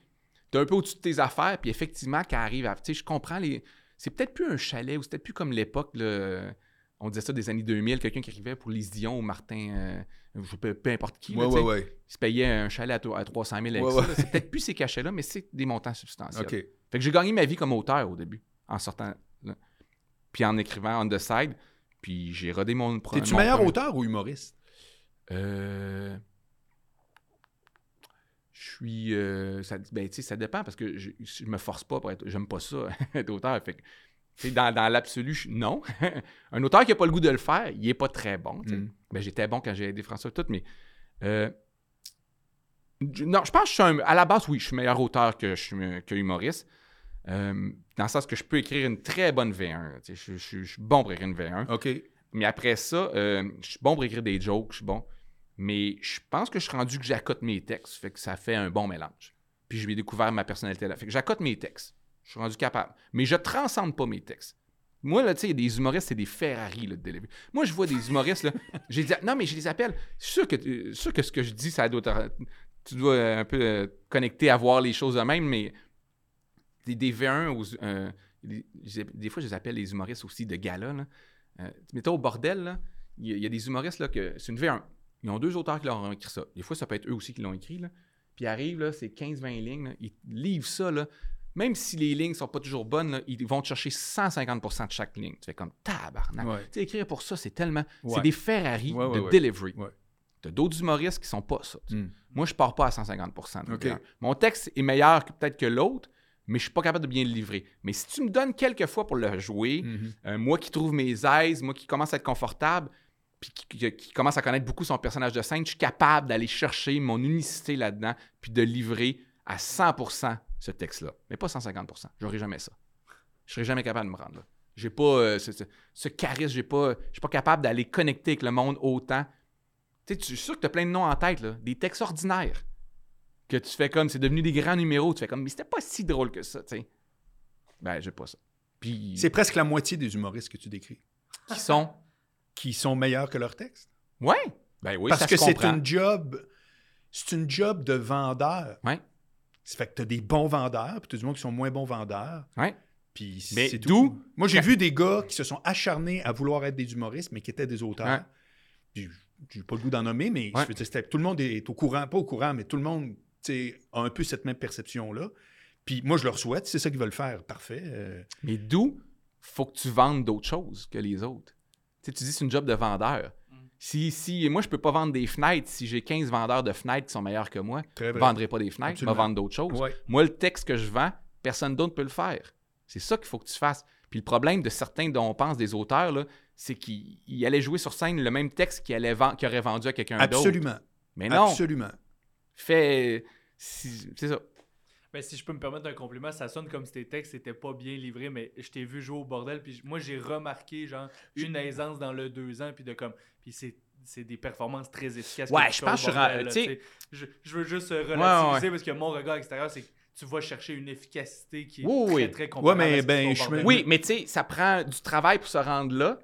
tu es un peu au-dessus de tes affaires, puis effectivement, quand arrive à. Tu sais, je comprends les. C'est peut-être plus un chalet, ou c'est peut-être plus comme l'époque, là, on disait ça des années 2000, quelqu'un qui arrivait pour Lise Dion ou Martin, euh, je- peu, peu importe qui, là, Ouais, tu ouais, sais, ouais. il se payait un chalet à, to- à 300 000 avec Ouais, ça. C'est peut-être plus ces cachets-là, mais c'est des montants substantiels. Fait que j'ai gagné ma vie comme auteur au début, en sortant. là. Puis en écrivant on the side, puis j'ai rodé mon. pro- T'es-tu meilleur premier- auteur ou humoriste? euh, Je suis. euh, ça, ben, ça dépend parce que je, je me force pas pour être. J'aime pas ça, (laughs) être auteur. Fait que, dans, dans l'absolu, non. (laughs) un auteur qui a pas le goût de le faire, il est pas très bon. Mm. Ben, j'étais bon quand j'ai aidé François tout, mais. euh, non, je pense que je suis un- à la base, oui, je suis meilleur auteur que, je suis, que humoriste. Euh, dans le sens que je peux écrire une très bonne V1. tu sais, Je, je- je suis bon pour écrire une V1. OK. Mais après ça, euh, je suis bon pour écrire des jokes, je suis bon. Mais je pense que je suis rendu que j'accote mes textes, fait que ça fait un bon mélange. Puis je vais découvert ma personnalité là. Fait que j'accote mes textes. Je suis rendu capable. Mais je transcende pas mes textes. Moi, là, tu sais, il y a des humoristes, c'est des Ferrari, là, de délivrer. Moi, je vois des humoristes, là. (laughs) j'ai dit, non, mais je les appelle. Je suis sûr que, euh, sûr que ce que je dis, ça doit. Tu dois euh, un peu euh, connecter à voir les choses de même, mais des, des V1 aux, euh, des, fois, je les appelle les humoristes aussi de gala, là. Euh, mettons au bordel, là, il y, a- il y a des humoristes là, que c'est une V1. Ils ont deux auteurs qui leur ont écrit ça. Des fois, ça peut être eux aussi qui l'ont écrit. Là. Puis ils arrivent, là, c'est 15-20 lignes. là, ils livrent ça. Là. Même si les lignes sont pas toujours bonnes, là, ils vont te chercher 150% de chaque ligne. Tu fais comme tabarnak. Ouais. Tu sais, écrire pour ça, c'est tellement. Ouais. C'est des Ferrari Ouais, de delivery. Ouais. T'as d'autres humoristes qui sont pas ça. tu sais. Mm. Moi, je pars pas à 150%. de OK. V1. Mon texte est meilleur peut-être que l'autre, mais je suis pas capable de bien le livrer. Mais si tu me donnes quelques fois pour le jouer, Mhm. euh, moi qui trouve mes aises, moi qui commence à être confortable, puis qui commence à connaître beaucoup son personnage de scène, je suis capable d'aller chercher mon unicité là-dedans, puis de livrer à 100% ce texte-là. Mais pas 150%. J'aurai jamais ça. Je serai jamais capable de me rendre là. J'ai pas euh, ce, ce- ce charisme, j'ai pas, je suis pas capable d'aller connecter avec le monde autant. Tu sais, je suis sûr que tu as plein de noms en tête, là, des textes ordinaires. Que tu fais comme, c'est devenu des grands numéros. Tu fais comme, mais c'était pas si drôle que ça, tu sais. Ben, j'ai pas ça. Puis, C'est presque la moitié des humoristes que tu décris qui sont? (laughs) Qui sont meilleurs que leur texte. Ouais. Ben oui, Parce ça que c'est une job, c'est une job de vendeur. Ouais. Ça fait que tu as des bons vendeurs, puis tu as du monde qui sont moins bons vendeurs. Ouais. Puis Mais c'est d'où- tout. Moi, j'ai vu des gars qui se sont acharnés à vouloir être des humoristes, mais qui étaient des auteurs. Ouais. Puis, J'ai pas le goût d'en nommer, mais Ouais. je veux dire, c'était- tout le monde est au courant, pas au courant, mais tout le monde a un peu cette même perception-là. Puis moi, je leur souhaite, c'est ça qu'ils veulent faire, parfait. euh, Mais d'où faut que tu vendes d'autres choses que les autres? Tu dis c'est une job de vendeur. Si, si moi je peux pas vendre des fenêtres, si j'ai 15 vendeurs de fenêtres qui sont meilleurs que moi, je vrai. vendrai pas des fenêtres, je vais vendre d'autres choses. Ouais. Moi, le texte que je vends, personne d'autre peut le faire. C'est ça qu'il faut que tu fasses. Puis le problème de certains dont on pense des auteurs, là, c'est qu'ils ils allaient jouer sur scène le même texte qu'ils allaient vend- qu'ils auraient vendu à quelqu'un d'autre. Absolument. Mais non, Absolument. fais. si- C'est ça. Ben, si je peux me permettre un compliment, ça sonne comme si tes textes n'étaient pas bien livrés, mais je t'ai vu jouer au bordel, puis moi j'ai remarqué genre une aisance dans le deux ans, puis de comme, puis c'est c'est des performances très efficaces. Ouais, je pense que je bordel, là, je, je veux juste ouais, relativiser ouais. parce que mon regard extérieur, c'est que tu vas chercher une efficacité qui est Oui, très oui. très Ouais, mais ben, je me- Oui, mais tu sais, ça prend du travail pour se rendre là.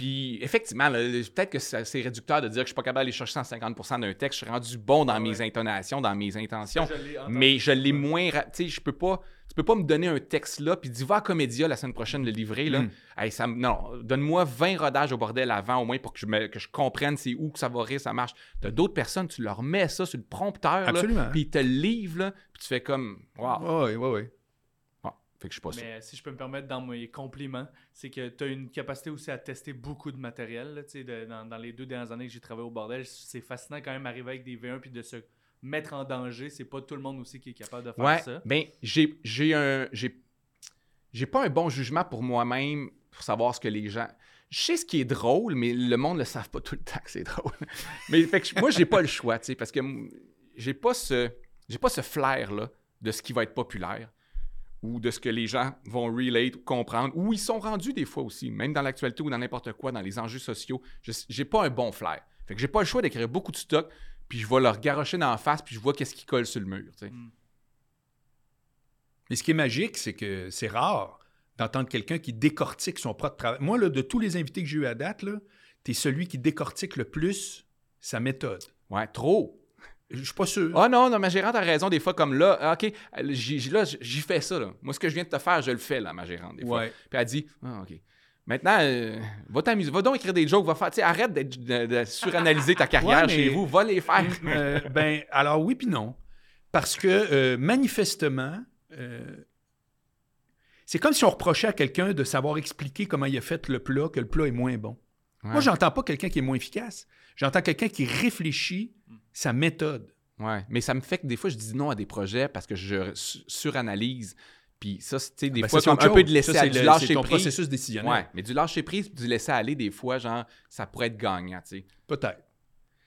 Puis effectivement, peut-être que c'est réducteur de dire que je suis pas capable d'aller chercher 150 d'un texte. Je suis rendu bon dans Ah mes intonations, dans mes intentions. Ça, je. Mais je l'ai moins. Tu sais, je peux pas. Tu peux pas me donner un texte là, puis dis va à Comédia la semaine prochaine le livrer. Là. Mm. Hey, ça, me- non, donne-moi 20 rodages au bordel avant, au moins pour que je, me- que je comprenne c'est où que ça va rire, ça marche. T'as d'autres personnes, tu leur mets ça sur le prompteur, Absolument. puis ils te livrent, là, puis tu fais comme Waouh. Oui, oui, oui. Fait que je suis pas sûr. Mais euh, si je peux me permettre dans mes compliments, c'est que tu as une capacité aussi à tester beaucoup de matériel. là, de- dans, dans les deux dernières années que j'ai travaillé au bordel, c'est fascinant quand même d'arriver avec des V1 puis de se mettre en danger. C'est pas tout le monde aussi qui est capable de faire Ouais, ça. ben j'ai j'ai un j'ai j'ai pas un bon jugement pour moi-même pour savoir ce que les gens je sais ce qui est drôle mais le monde ne le savent pas tout le temps que c'est (laughs) drôle. mais fait que moi j'ai pas le choix, tu sais parce que j'ai pas ce j'ai pas ce flair là de ce qui va être populaire ou de ce que les gens vont relate ou comprendre ou ils sont rendus des fois aussi, même dans l'actualité ou dans n'importe quoi dans les enjeux sociaux. Je- J'ai pas un bon flair. Fait que j'ai pas le choix d'écrire beaucoup de stock puis je vais leur garocher dans la face puis je vois qu'est-ce qui colle sur le mur, sais. Mais ce qui est magique, c'est que c'est rare d'entendre quelqu'un qui décortique son propre travail. Moi, là, de tous les invités que j'ai eu à date, tu es celui qui décortique le plus sa méthode. Ouais, trop. Je suis pas sûr. Ah non, non, ma gérante a raison des fois comme là, ah, OK, j'y là, j'y fais ça. Là. Moi, ce que je viens de te faire, je le fais, là, ma gérante, des fois. Ouais. Puis elle dit, ah, OK. Maintenant, euh, va t'amuser, va donc écrire des jokes, va faire, arrête d'être- de, de suranalyser ta (laughs) carrière Ouais, mais- chez vous, va les faire. (laughs) Euh, ben, alors oui puis non. Parce que euh, manifestement, c'est comme si on reprochait à quelqu'un de savoir expliquer comment il a fait le plat, que le plat est moins bon. Moi, Ouais. j'entends pas quelqu'un qui est moins efficace. J'entends quelqu'un qui réfléchit sa méthode. Ouais, mais ça me fait que des fois, je dis non à des projets parce que je su- suranalyse. Puis ça, c'est, tu sais, des Ben, fois, comme un peu de laisser Ça, c'est du lâcher ton prise. processus décisionnel. Ouais, mais du lâcher prise, du laisser aller, des fois, genre, ça pourrait être gagnant, tu sais. Peut-être.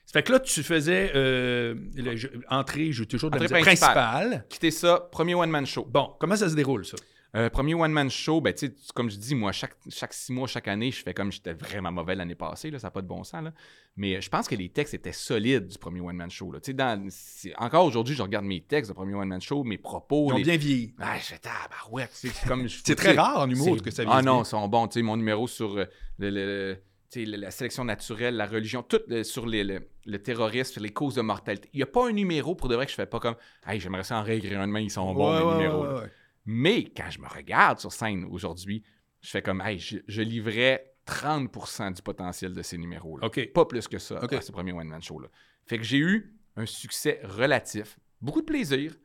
Ça fait que là, tu faisais euh, le jeu- entrée, je toujours de la Entrée misère, principale. Quitter ça, premier one-man show. Bon, comment ça se déroule, ça? Euh, premier one-man show, ben, tu comme je dis, moi, chaque, chaque six mois, chaque année, je fais comme j'étais vraiment mauvais l'année passée, là, ça n'a pas de bon sens. Là. Mais je pense que les textes étaient solides du premier one-man show. Là. Dans, encore aujourd'hui, je regarde mes textes du premier one-man show, mes propos. Ils ont les- bien vieilli. Ah, j'étais ah, bah ouais, c'est comme. C'est très rare en humour que ça Ah vieillisse non, ils sont bons. Mon numéro sur euh, le- le- la sélection naturelle, la religion, tout euh, sur les- le, le terrorisme, sur les causes de mortalité. Il n'y a pas un numéro pour de vrai que je fais pas comme Hey, j'aimerais ça en réécrire un demain, ils sont bons, Ouais, ouais, numéros. ouais. Mais quand je me regarde sur scène aujourd'hui, je fais comme Hey, je, je livrais 30% du potentiel de ces numéros-là. Pas plus que ça à ce premier one-man show-là. Fait que j'ai eu un succès relatif, beaucoup de plaisir,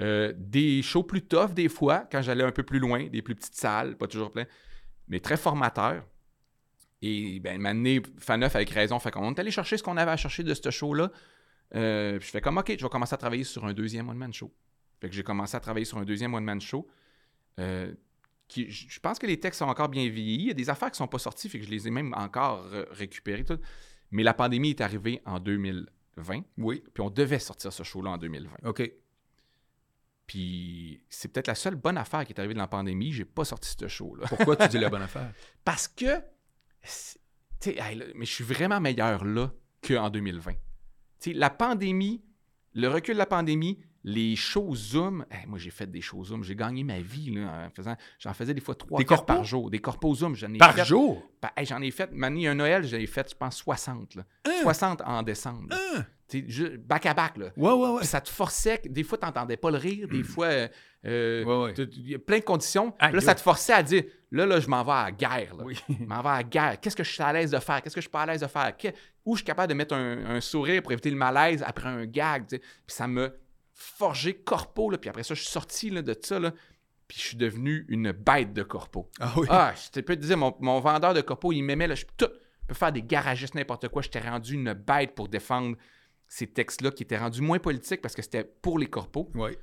euh, des shows plus tough des fois, quand j'allais un peu plus loin, des plus petites salles, pas toujours plein, mais très formateurs. Et ben, m'amener Faneuf avec raison, fait qu'on est allé chercher ce qu'on avait à chercher de ce show-là. Euh, je fais comme, OK, je vais commencer à travailler sur un deuxième one-man show. Fait que j'ai commencé à travailler sur un deuxième one-man show. Euh, qui, je pense que les textes sont encore bien vieillis. Il y a des affaires qui sont pas sorties, fait que je les ai même encore récupérées. tout. Mais la pandémie est arrivée en 2020, Oui, puis on devait sortir ce show-là en 2020. OK. Puis c'est peut-être la seule bonne affaire qui est arrivée de la pandémie. J'ai pas sorti ce show-là. (laughs) Pourquoi tu dis la bonne affaire? Parce que, c'est- tu sais, hey, mais je suis vraiment meilleur là qu'en 2020. Tu sais, la pandémie, le recul de la pandémie les shows Zoom, hey, moi j'ai fait des shows Zoom, j'ai gagné ma vie là, en faisant, j'en faisais des fois trois, par jour, des corpos Zoom, j'en ai Par fait, jour? Pa- hey, j'en ai fait, Mani, un Noël, j'en ai fait, je pense, 60, là. Hein? 60 en décembre. Hein? Back à back, là. Ouais, ouais, ouais. Puis ça te forçait, des fois, tu n'entendais pas le rire, des fois, euh, euh, il y a plein de conditions. Là, ça te forçait à dire, là, là, je m'en vais à la guerre. Là. Oui. Je m'en vais à la guerre. Qu'est-ce que je suis à l'aise de faire? Qu'est-ce que je suis pas à l'aise de faire? Que- où je suis capable de mettre un, un sourire pour éviter le malaise après un gag? Puis ça m'a forgé corpo. Là. Puis après ça, je suis sorti là, de ça. Là. Puis je suis devenu une bête de corpo. Ah oui. Ah, je peux te dire, mon, mon vendeur de corpo, il m'aimait. Là, je, tout, je peux faire des garagistes, n'importe quoi. J'étais rendu une bête pour défendre ces textes-là qui étaient rendus moins politiques parce que c'était pour les corpos. Ouais.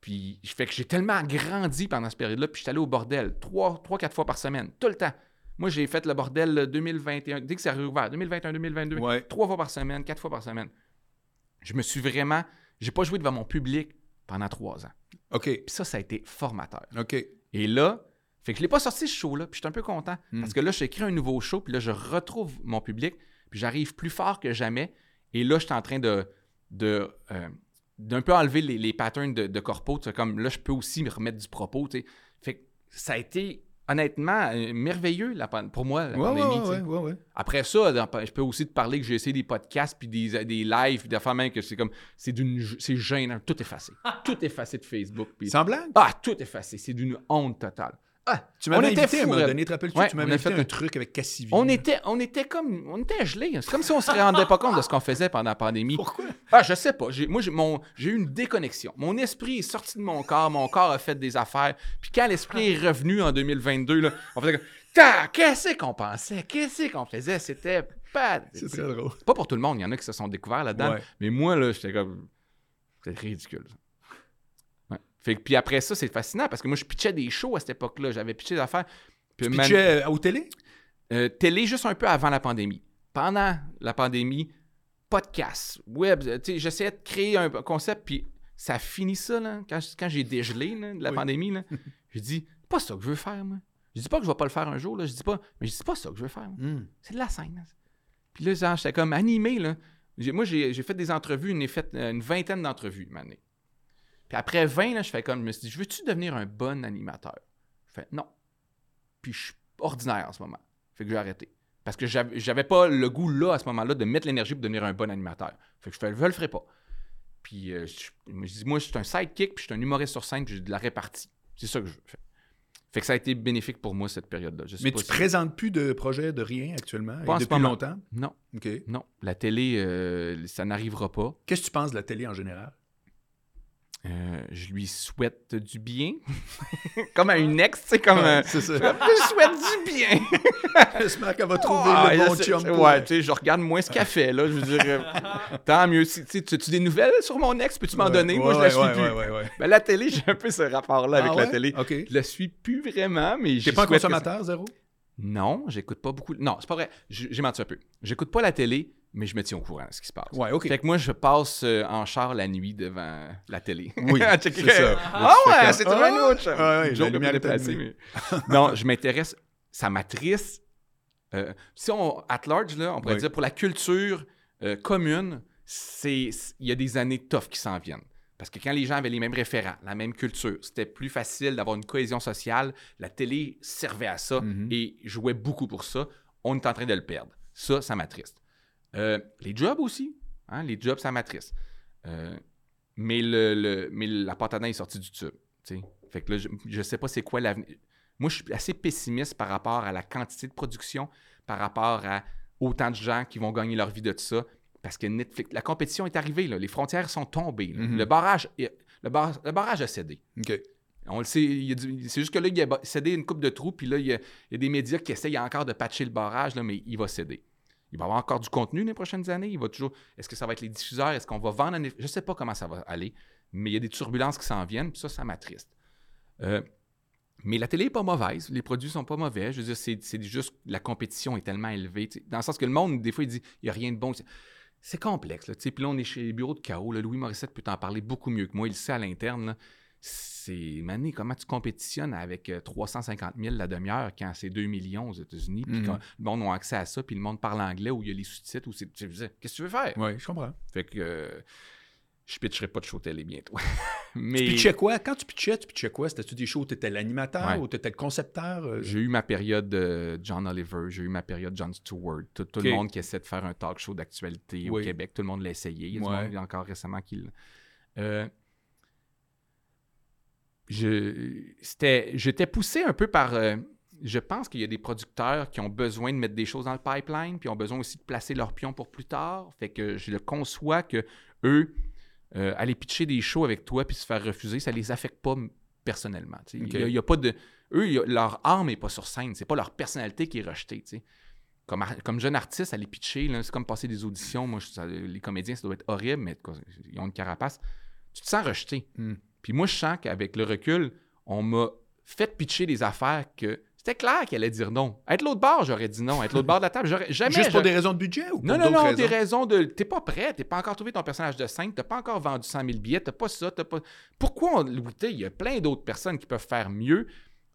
Puis, je fais que j'ai tellement grandi pendant cette période-là, puis j'étais allé au bordel trois, trois, quatre fois par semaine, tout le temps. Moi, j'ai fait le bordel euh, 2021, dès que ça a réouvert, 2021, 2022, Ouais. trois fois par semaine, quatre fois par semaine. Je me suis vraiment. J'ai pas joué devant mon public pendant trois ans. OK. Puis ça, ça a été formateur. OK. Et là, fait que je l'ai pas sorti ce show-là, puis je suis un peu content. Mm. Parce que là, j'ai écrit un nouveau show, puis là, je retrouve mon public, puis j'arrive plus fort que jamais. Et là, je suis en train de. de euh, d'un peu enlever les, les patterns de, de corpo. Comme là, je peux aussi me remettre du propos. tu sais. Fait que ça a été honnêtement euh, merveilleux la pan- pour moi, la Ouais, pandémie. tu sais. ouais, ouais, ouais. Après ça, dans- je peux aussi te parler que j'ai essayé des podcasts puis des, des lives puis d'affaires même que c'est comme c'est d'une c'est gênant, tout effacé. (laughs) tout effacé de Facebook puis Sans blague? ah, tout effacé, c'est d'une honte totale. Ah, Tu m'avais on était invité à donné, te rappelles-tu? Ouais, tu m'avais fait un truc avec Cassivi. On était, on était comme, on était gelés. C'est comme si on se rendait pas compte de ce qu'on faisait pendant la pandémie. Pourquoi? Ah, je sais pas. J'ai- moi, j'ai, mon, j'ai eu une déconnexion. Mon esprit est sorti de mon corps. Mon corps a fait des affaires. Puis quand l'esprit est revenu en 2022, là, on faisait comme, Ta, qu'est-ce qu'on pensait? Qu'est-ce qu'on faisait? C'était pas... C'est très drôle. Pas pour tout le monde. Il y en a qui se sont découverts là-dedans. Ouais. Mais moi, là, j'étais comme... C'est ridicule. Fait que, puis après ça, c'est fascinant parce que moi, je pitchais des shows à cette époque-là. J'avais pitché des affaires. Puis Tu man- pitchais au télé? euh, télé juste un peu avant la pandémie. Pendant la pandémie, podcast, web, euh, j'essayais de créer un concept, puis ça a fini ça, là, quand, quand j'ai dégelé là, de la Oui. pandémie, (laughs) j'ai dit, c'est pas ça que je veux faire, moi. Je dis pas que je vais pas le faire un jour, là, je dis pas, mais je dis c'est pas ça que je veux faire. Hmm. C'est de la scène. là. Puis là, j'étais comme animé, là. Moi, j'ai fait des entrevues, fait euh, une vingtaine d'entrevues, année. Puis après 20, là, je fais comme, je me suis dit, je veux-tu devenir un bon animateur? Je fais, non. Puis je suis ordinaire en ce moment. Fait que j'ai arrêté. Parce que j'avais pas le goût là, à ce moment-là, de mettre l'énergie pour devenir un bon animateur. Fait que je fais, je le ferai pas. Puis euh, je, je dis, moi, je suis un sidekick, puis je suis un humoriste sur scène, puis j'ai de la répartie. C'est ça que je veux. Fait, que ça a été bénéfique pour moi, cette période-là. Mais tu si- présentes plus de projet de rien actuellement, Pas et depuis longtemps? Non, OK. non. La télé, euh, ça n'arrivera pas. Qu'est-ce que tu penses de la télé en général? Euh, je lui souhaite du bien. (laughs) comme à une ex, tu sais, comme... c'est ça. je lui souhaite du bien. (laughs) J'espère qu'elle va trouver le bon c'est- chum. Ouais, tu sais, je regarde moins ce qu'elle fait, là. Je veux dire, euh, tant mieux. Si, tu as-tu des nouvelles sur mon ex? Peux-tu m'en Ouais, donner? Moi, ouais, je la ouais, suis ouais, plus. ouais, ouais, ouais. Ben, la télé, j'ai un peu ce rapport-là avec Ah la ouais? télé. Je la suis plus vraiment, mais T'es pas un que consommateur, zéro? Non, j'écoute pas beaucoup. Non, c'est pas vrai. J'ai menti un peu. J'écoute pas la télé, mais je me tiens au courant de ce qui se passe. Ouais, OK. Fait que moi, je passe euh, en char la nuit devant la télé. Oui, (laughs) c'est ça. Ah ouais, c'est ah, un autre. ouais, mais- (laughs) non, je m'intéresse. Ça m'attriste. Euh, si on, at large, là, on pourrait Oui. dire pour la culture euh, commune, c'est il y a des années tough qui s'en viennent. Parce que quand les gens avaient les mêmes référents, la même culture, c'était plus facile d'avoir une cohésion sociale. La télé servait à ça Mhm. et jouait beaucoup pour ça. On est en train de le perdre. Ça, ça m'attriste. Euh, les jobs aussi. hein, les jobs, ça m'attriste. Euh, mais, le, le- mais la pâte à dents est sortie du tube. Fait que là, je, je sais pas c'est quoi l'avenir. Moi, je suis assez pessimiste par rapport à la quantité de production, par rapport à autant de gens qui vont gagner leur vie de ça. Parce que Netflix, la compétition est arrivée, là. les frontières sont tombées. Mhm. Le, barrage, le, bar- le barrage a cédé. On le sait, c'est juste que là, il a cédé une coupe de trous, puis là, il y, a, il y a des médias qui essayent encore de patcher le barrage, là, mais il va céder. Il va y avoir encore du contenu dans les prochaines années. Il va toujours. Est-ce que ça va être les diffuseurs? Est-ce qu'on va vendre? un- Je ne sais pas comment ça va aller, mais il y a des turbulences qui s'en viennent, puis ça, ça m'attriste. Euh, mais la télé n'est pas mauvaise, les produits sont pas mauvais. Je veux dire, c'est, juste la compétition est tellement élevée. Dans le sens que le monde, des fois, il dit il n'y a rien de bon. C'est complexe. Là, tu sais. puis là, on est chez les bureaux de chaos. là. Louis Morissette peut t'en parler beaucoup mieux que moi. Il le sait à l'interne. C'est, Mané, comment tu compétitionnes avec euh, 350 000 la demi-heure quand c'est 2 millions aux États-Unis, puis Mhm. quand le monde a accès à ça, puis le monde parle anglais où il y a les sous-titres, où c'est, qu'est-ce que tu veux faire? Oui, je comprends. Fait que. euh, je pitcherai pas de show télé bientôt. (laughs) Tu mais pitchais quoi? Quand tu pitchais, tu pitchais quoi? C'était-tu des shows où tu étais l'animateur Ouais. ou tu étais le concepteur? euh? j'ai eu ma période de John Oliver, j'ai eu ma période John Stewart, tout, le monde qui essaie de faire un talk show d'actualité au. Québec, tout le monde l'a essayé. Il y a du monde encore récemment qui l'a- Euh, j'étais poussé un peu par. euh, je pense qu'il y a des producteurs qui ont besoin de mettre des choses dans le pipeline, puis ont besoin aussi de placer leurs pions pour plus tard. Fait que je le conçois que eux, euh, aller pitcher des shows avec toi puis se faire refuser, ça les affecte pas personnellement. Il y a- il y a, pas de. Eux, il y a- leur âme n'est pas sur scène. C'est pas leur personnalité qui est rejetée. Comme, comme jeune artiste, aller pitcher, c'est comme passer des auditions. Moi, je- ça- les comédiens, ça doit être horrible, mais quoi, ils ont une carapace. Tu te sens rejeté. Hmm. Puis moi, je sens qu'avec le recul, on m'a fait pitcher des affaires que c'était clair qu'elle allait dire non. Être l'autre bord, j'aurais dit non. Être l'autre bord de la table, j'aurais jamais. Juste pour des raisons de budget ou pour non, non, non, raisons? des raisons de. T'es pas prêt, t'es pas encore trouvé ton personnage de scène, t'as pas encore vendu 100 000 billets, t'as pas ça, t'as pas. Pourquoi, on... Il y a plein d'autres personnes qui peuvent faire mieux.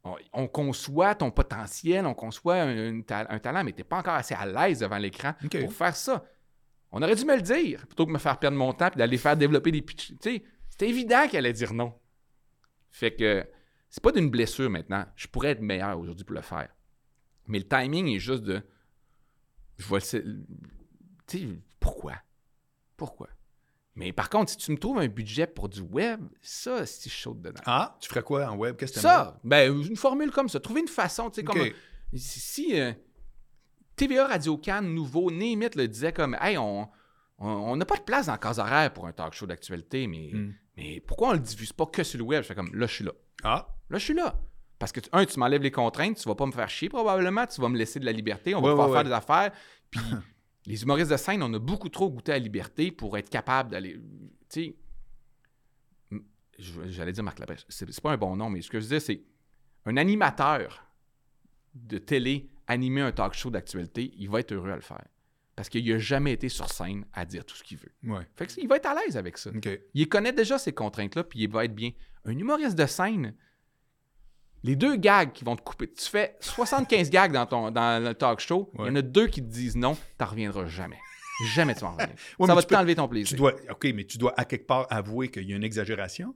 On, on conçoit ton potentiel, on conçoit un, un ta- un talent, mais t'es pas encore assez à l'aise devant l'écran pour faire ça. On aurait dû me le dire plutôt que de me faire perdre mon temps et d'aller faire développer des pitch. Tu sais, c'était évident qu'elle allait dire non. Fait que c'est pas d'une blessure maintenant. Je pourrais être meilleur aujourd'hui pour le faire. Mais le timing est juste de. Je vois le. Tu sais, pourquoi? Pourquoi? Mais par contre, si tu me trouves un budget pour du web, ça, c'est chaud dedans. Ah, tu ferais quoi en web? Qu'est-ce que tu ça, ben, une formule comme ça. Trouver une façon, tu sais, comme. Si, si, euh, TVA Radio Cannes, nouveau, Némit le disait comme Hey, on on on n'a pas de place dans le cas horaire pour un talk show d'actualité, mais, Hmm. Mais pourquoi on le diffuse pas que sur le web? Je fais comme là, je suis là. Ah, Là, je suis là. Parce que, un, tu m'enlèves les contraintes, tu vas pas me faire chier probablement, tu vas me laisser de la liberté, on va Ouais, pouvoir ouais, faire ouais. des affaires. (laughs) Puis les humoristes de scène, on a beaucoup trop goûté à la liberté pour être capable d'aller. Tu sais. J'allais dire Marc Labrèche, c'est c'est pas un bon nom, mais ce que je veux dire, c'est un animateur de télé animer un talk show d'actualité, il va être heureux à le faire. Parce qu'il n'a jamais été sur scène à dire tout ce qu'il veut. ouais. Fait que, il va être à l'aise avec ça. Il connaît déjà ces contraintes-là, puis il va être bien. Un humoriste de scène, les deux gags qui vont te couper, tu fais 75 (laughs) gags dans, ton, dans le talk show, il y en a deux qui te disent non, t'en reviendras jamais. Jamais tu vas en revenir. (laughs) Ouais, ça va tu t'enlever ton Tu plaisir. dois, OK, mais tu dois à quelque part avouer qu'il y a une exagération.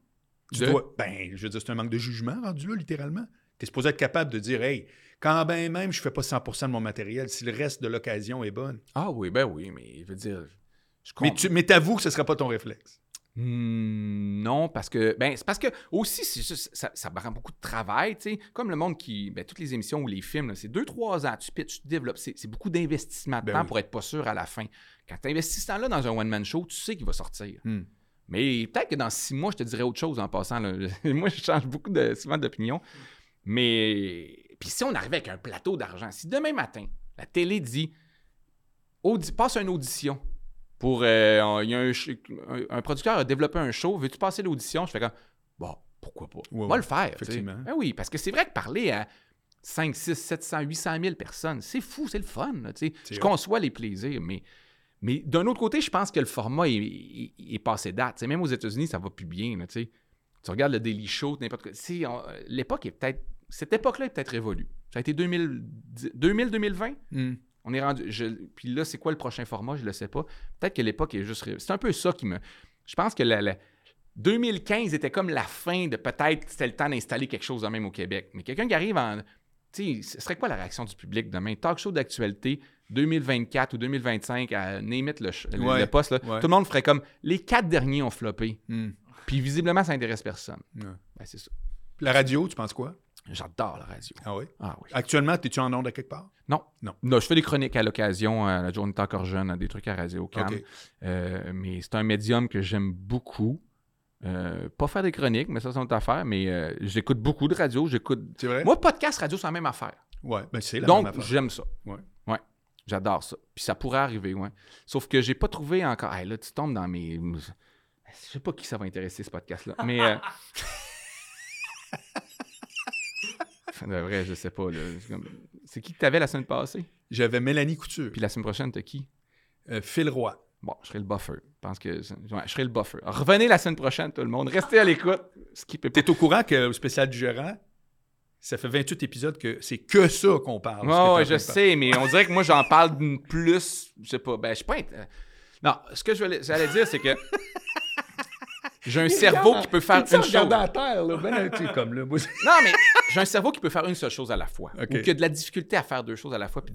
Tu De? dois, ben, je veux dire, c'est un manque de jugement rendu là, littéralement. Tu es supposé être capable de dire, hey, quand ben même je fais pas 100% de mon matériel, si le reste de l'occasion est bonne. Ah oui, ben oui, mais je veux dire... Je Mais tu mais t'avoues que ce serait pas ton réflexe. Hmm, non, parce que ben c'est parce que aussi juste- ça, ça me rend beaucoup de travail, tu sais, comme le monde qui ben, toutes les émissions ou les films, c'est deux trois ans, tu pitches, tu développes, c'est c'est beaucoup d'investissement de Ben temps oui. pour être pas sûr à la fin. Quand tu investis ce temps-là dans un one man show, tu sais qu'il va sortir. Hmm. Mais peut-être que dans six mois, je te dirais autre chose en passant. là. (laughs) Moi, je change beaucoup de, souvent d'opinion. Mais puis si on arrivait avec un plateau d'argent, si demain matin la télé dit audi- passe une audition pour euh, y a un, un- producteur a développé un show, veux-tu passer l'audition? Je fais comme bon, pourquoi pas? Ouais, On va le faire. effectivement. Ben oui, parce que c'est vrai que parler à 5, 6, 700, 800 000 personnes, c'est fou, c'est le fun. là, Je conçois les plaisirs, mais, mais d'un autre côté, je pense que le format est, est- est passé date. Même aux États-Unis, ça va plus bien. là, tu regardes le Daily Show, n'importe quoi. L'époque est peut-être. Cette époque-là est peut-être révolue. Ça a été 2000-2020. Hmm. On est rendu. je- puis là, c'est quoi le prochain format? Je le sais pas. Peut-être que l'époque est juste. C'est un peu ça qui me. Je pense que la, la- 2015 était comme la fin de peut-être c'était le temps d'installer quelque chose de même au Québec. Mais quelqu'un qui arrive en. Tu sais, ce serait quoi la réaction du public demain? Talk show d'actualité 2024 ou 2025 à name it le, le- Ouais, le poste. là. ouais. Tout le monde ferait comme les quatre derniers ont floppé. Hmm. Puis visiblement, ça intéresse personne. Ouais. Ben, c'est ça. La radio, tu penses quoi? J'adore la radio. Ah oui? Ah oui. Actuellement, es-tu en onde à quelque part? Non. Non. je fais des chroniques à l'occasion, à la journée est encore jeune, des trucs à Radio. Euh, mais c'est un médium que j'aime beaucoup. Euh, pas faire des chroniques, mais ça, c'est une autre affaire. Mais euh, j'écoute beaucoup de radio. J'écoute. C'est vrai? Moi, podcast radio, c'est la même affaire. Ouais, ben c'est la Donc, même affaire. j'aime ça. Ouais. Ouais. J'adore ça. Puis ça pourrait arriver, ouais. Sauf que j'ai pas trouvé encore. Hey, là, tu tombes dans mes. Je sais pas qui ça va intéresser, ce podcast-là. Mais. (laughs) euh, De vrai, je sais pas. C'est qui que t'avais la semaine passée? J'avais Mélanie Couture, Puis la semaine prochaine, t'as qui? euh, Phil Roy. Bon, je serai le buffer. Je pense que. Ouais, je serai le buffer. Alors, revenez la semaine prochaine, tout le monde. Restez à l'écoute. T'es au courant que au spécial du gérant, ça fait 28 épisodes que c'est que ça qu'on parle. Ouais, train je sais, mais on dirait que moi, j'en parle d'une plus. Je sais pas. Ben, je suis pas. int- Non, ce que j'allais dire, c'est que. J'ai un cerveau qui peut faire une chose. à terre, là? Ben, tu comme là. moi, Non, mais j'ai un cerveau qui peut faire une seule chose à la fois. Ok. Ou qui a de la difficulté à faire deux choses à la fois. Puis,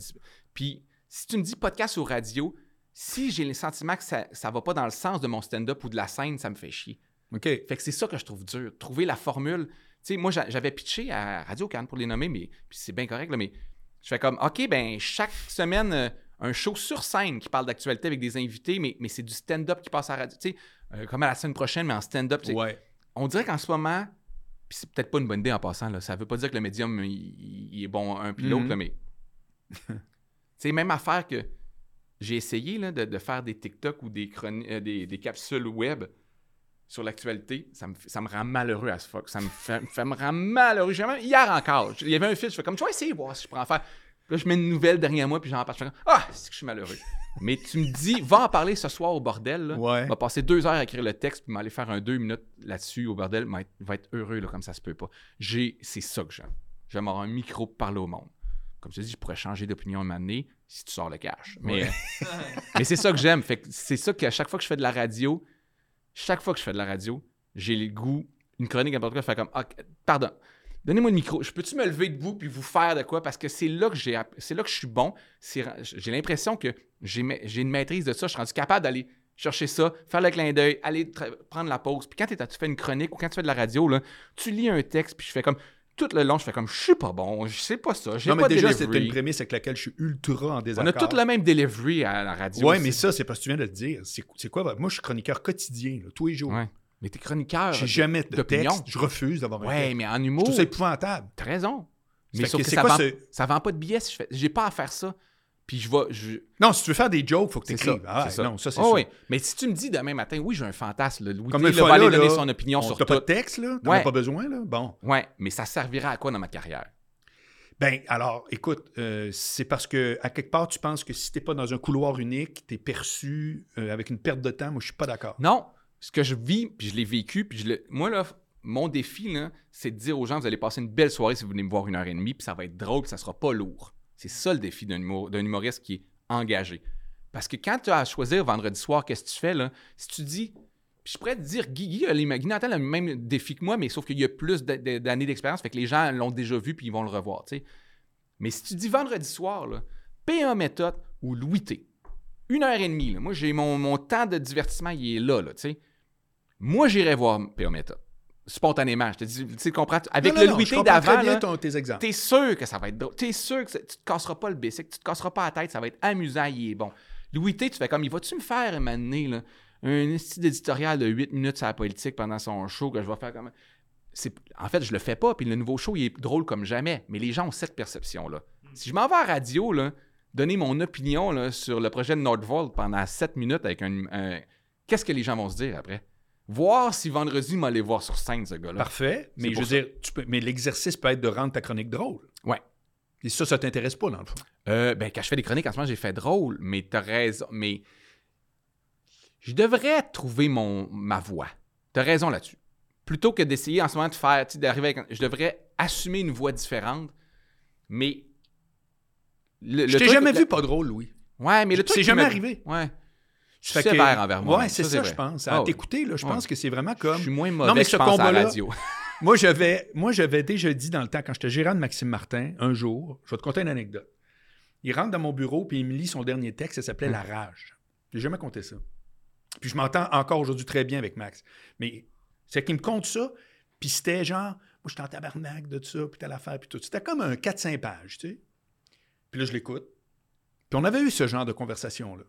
puis si tu me dis podcast ou radio, si j'ai le sentiment que ça ne va pas dans le sens de mon stand-up ou de la scène, ça me fait chier. OK. Fait que c'est ça que je trouve dur. Trouver la formule. Tu sais, moi, j'a- j'avais pitché à Radio Cannes pour les nommer, mais puis c'est bien correct, là, mais je fais comme, OK, ben chaque semaine, euh, un show sur scène qui parle d'actualité avec des invités, mais, mais c'est du stand-up qui passe à la radio. Tu sais, euh, comme à la semaine prochaine, mais en stand-up. Ouais. On dirait qu'en ce moment, puis c'est peut-être pas une bonne idée en passant, là, ça veut pas dire que le médium, il, est bon un puis l'autre, Mhm. mais... (laughs) tu sais, même affaire que j'ai essayé là, de, de faire des TikTok ou des, chroni- euh, des, des capsules web sur l'actualité, ça me, ça me rend malheureux à ce fuck. Ça me fait, (laughs) me rend malheureux. Hier encore, il y avait un fil, je fais comme, tu vas essayer voir si je en faire. Puis là, je mets une nouvelle derrière moi, puis j'en parle. Je fais ah, c'est que je suis malheureux. (laughs) Mais tu me dis, va en parler ce soir au bordel. Là. Ouais. Va passer deux heures à écrire le texte, puis m'aller faire un deux minutes là-dessus au bordel. Va être, va être heureux, là, comme ça se peut pas. J'ai, c'est ça que j'aime. J'aime avoir un micro pour parler au monde. Comme je te dis, je pourrais changer d'opinion un moment donné si tu sors le cash. Mais, (laughs) mais c'est ça que j'aime. Fait c'est ça qu'à chaque fois que je fais de la radio, chaque fois que je fais de la radio, j'ai le goût, une chronique n'importe quoi, faire comme Ah, pardon, donnez-moi le micro. Je peux-tu me lever debout puis vous faire de quoi? Parce que c'est là que j'ai c'est là que je suis bon. J'ai l'impression que j'ai une maîtrise de ça. Je suis rendu capable d'aller chercher ça, faire le clin d'œil, aller prendre la pause. Puis quand tu fais une chronique ou quand tu fais de la radio, là, tu lis un texte, puis je fais comme tout le long, je fais comme je suis pas bon, je sais pas ça, j'ai Non, mais pas déjà, c'était une prémisse avec laquelle je suis ultra en On a désaccord. tout le même delivery à la radio. Aussi. mais ça, c'est parce que tu viens de le dire. C'est c'est quoi? Moi, je suis chroniqueur quotidien, là, tous les jours. Ouais. Mais t'es chroniqueur. J'ai jamais de texte. Je refuse d'avoir un texte. mais en Je humour. trouve ça épouvantable. T'as raison. Mais sauf que que, ça, quoi vend, ça vend pas de billets si je fais. J'ai pas à faire ça. Puis je vais. Je... Non, si tu veux faire des jokes, il faut que tu écrives. Ah, ça. Non, ça, c'est Oh oui. Mais si tu me dis demain matin, oui, j'ai un fantasme, le Louis Comme là, fois va aller là, donner là, son opinion On- sur T'as tout. pas de texte, là? T'en Ouais. as pas besoin, là? Bon. Ouais, mais ça servira à quoi dans ma carrière? Ben, alors, écoute, euh, c'est parce que, à quelque part, tu penses que si t'es pas dans un couloir unique, t'es perçu euh, avec une perte de temps. Moi, je suis pas d'accord. Non, ce que je vis, puis je l'ai vécu, puis je le... moi, là, mon défi, c'est de dire aux gens, vous allez passer une belle soirée si vous venez me voir une heure et demie, puis ça va être drôle, puis ça sera pas lourd. C'est ça le défi d'un humo- d'un humoriste qui est engagé. Parce que quand tu as à choisir vendredi soir, qu'est-ce que tu fais, là? Si tu dis... Puis je pourrais te dire, Guigui, a le même défi que moi, mais sauf qu'il y a plus d'a- d'a- d'années d'expérience, fait que les gens l'ont déjà vu, puis ils vont le revoir, tu sais. Mais si tu dis vendredi soir, là, PA méthode ou Louis T, une heure et demie, là, moi, j'ai mon, mon temps de divertissement, il est là, là, tu sais. Moi, j'irais voir PA. Spontanément, je te dis, tu sais, comprends? Avec Non, le non, Louis d'avant, tes exemples. T'es sûr que ça va être drôle. T'es sûr que ça- tu te casseras pas le basic, tu te casseras pas la tête, ça va être amusant, il est bon. Louis T, tu fais comme, il va-tu me faire là, un style éditorial de 8 minutes sur la politique pendant son show que je vais faire comme. En fait, je le fais pas, puis le nouveau show, il est drôle comme jamais. Mais les gens ont cette perception-là. Si je m'en vais à la radio, là, donner mon opinion là, sur le projet de Nordvolt pendant 7 minutes avec un. un- Qu'est-ce que les gens vont se dire après? Voir si vendredi, il aller voir sur scène, ce gars-là. Parfait. Mais je veux ça. dire, tu peux, mais l'exercice peut être de rendre ta chronique drôle. Ouais. Et ça, ça t'intéresse pas, dans le fond? Euh, ben, quand je fais des chroniques, en ce moment, j'ai fait drôle, mais t'as raison. Mais je devrais trouver mon, ma voix. T'as raison là-dessus. Plutôt que d'essayer en ce moment de faire, d'arriver avec. Je devrais assumer une voix différente, mais. Le, Je t'ai jamais vu pas drôle, Louis. Ouais, mais le truc. C'est jamais me- arrivé. Ouais. Je suis Fait que- sévère envers moi. Ouais, c'est ça, je pense. Ah À t'écouter, je Ouais. pense que c'est vraiment Je comme. suis moins Non, mauvais mais que ce je pense à la radio. (laughs) Moi, j'avais, moi, j'avais déjà dit dans le temps, quand j'étais gérant de Maxime Martin, un jour, je vais te conter une anecdote. Il rentre dans mon bureau, puis il me lit son dernier texte, ça s'appelait Hmm. La rage. J'ai jamais compté ça. Puis je m'entends encore aujourd'hui très bien avec Max. Mais c'est qu'il me compte ça, puis c'était genre, moi, je suis en tabarnak de ça, puis telle affaire, puis tout. C'était comme un 4-5 pages, tu sais. Puis là, je l'écoute. Puis on avait eu ce genre de conversation-là.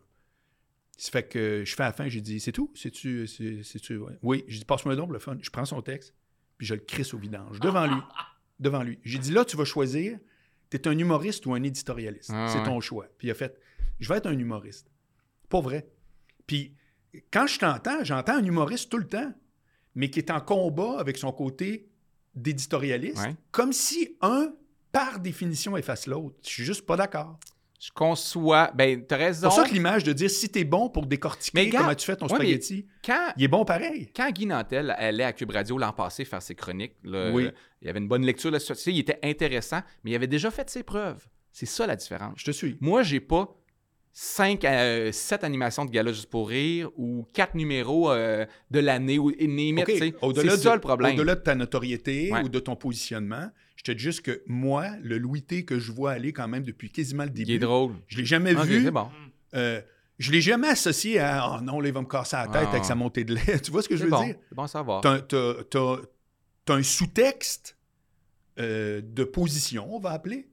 Ça fait que je fais à la fin, j'ai dit, c'est tout? C'est-tu, c'est, ouais. Oui, j'ai dit, passe-moi donc le fun. Je prends son texte, puis je le crisse au vidange, devant lui. (laughs) devant lui. J'ai dit, là, tu vas choisir, tu es un humoriste ou un éditorialiste. Ah, c'est ouais. ton choix. Puis il a fait, je vais être un humoriste. Pas vrai. Puis quand je t'entends, j'entends un humoriste tout le temps, mais qui est en combat avec son côté d'éditorialiste, Ouais. comme si un, par définition, efface l'autre. Je suis juste pas d'accord. Je conçois. Ben, t'as C'est raison. pour ça que l'image de dire si t'es bon pour décortiquer Mais gars, comment tu fais ton ouais, spaghetti, Quand, il est bon pareil. quand Guy Nantel allait à Cube Radio l'an passé faire ses chroniques, là, Oui. il y avait une bonne lecture là-dessus. Tu sais, il était intéressant, mais il avait déjà fait ses preuves. C'est ça la différence. Je te suis. Moi, j'ai pas 5 à 7 animations de gala juste pour rire ou 4 numéros euh, de l'année ou et name it, OK, tu sais. au-delà C'est de- ça le problème. Au-delà de ta notoriété Ouais. ou de ton positionnement, je te dis juste que moi, le Louis T que je vois aller quand même depuis quasiment le Il est début, drôle. je l'ai jamais vu. c'est bon. euh, je l'ai jamais associé à « Oh non, là, il va me casser la tête Ah. avec sa montée de lait (laughs) ». Tu vois ce que je veux bon. dire? C'est bon à savoir. T'as t'as- un sous-texte euh, de position, on va appeler,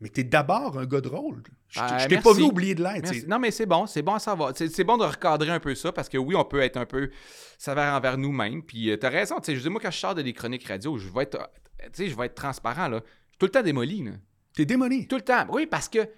mais t'es d'abord un gars de rôle. Je Ah, je t'ai pas vu oublier de l'être. Non, mais c'est bon, c'est bon à savoir. C'est c'est bon de recadrer un peu ça parce que oui, on peut être un peu sévère envers nous-mêmes. Puis euh, t'as raison, tu sais, je dis, moi, quand je sors de des chroniques radio, je vais être, euh, tu sais, je vais être transparent, là. Je suis tout le temps démoli, là. T'es démoli. Tout le temps. Oui, parce que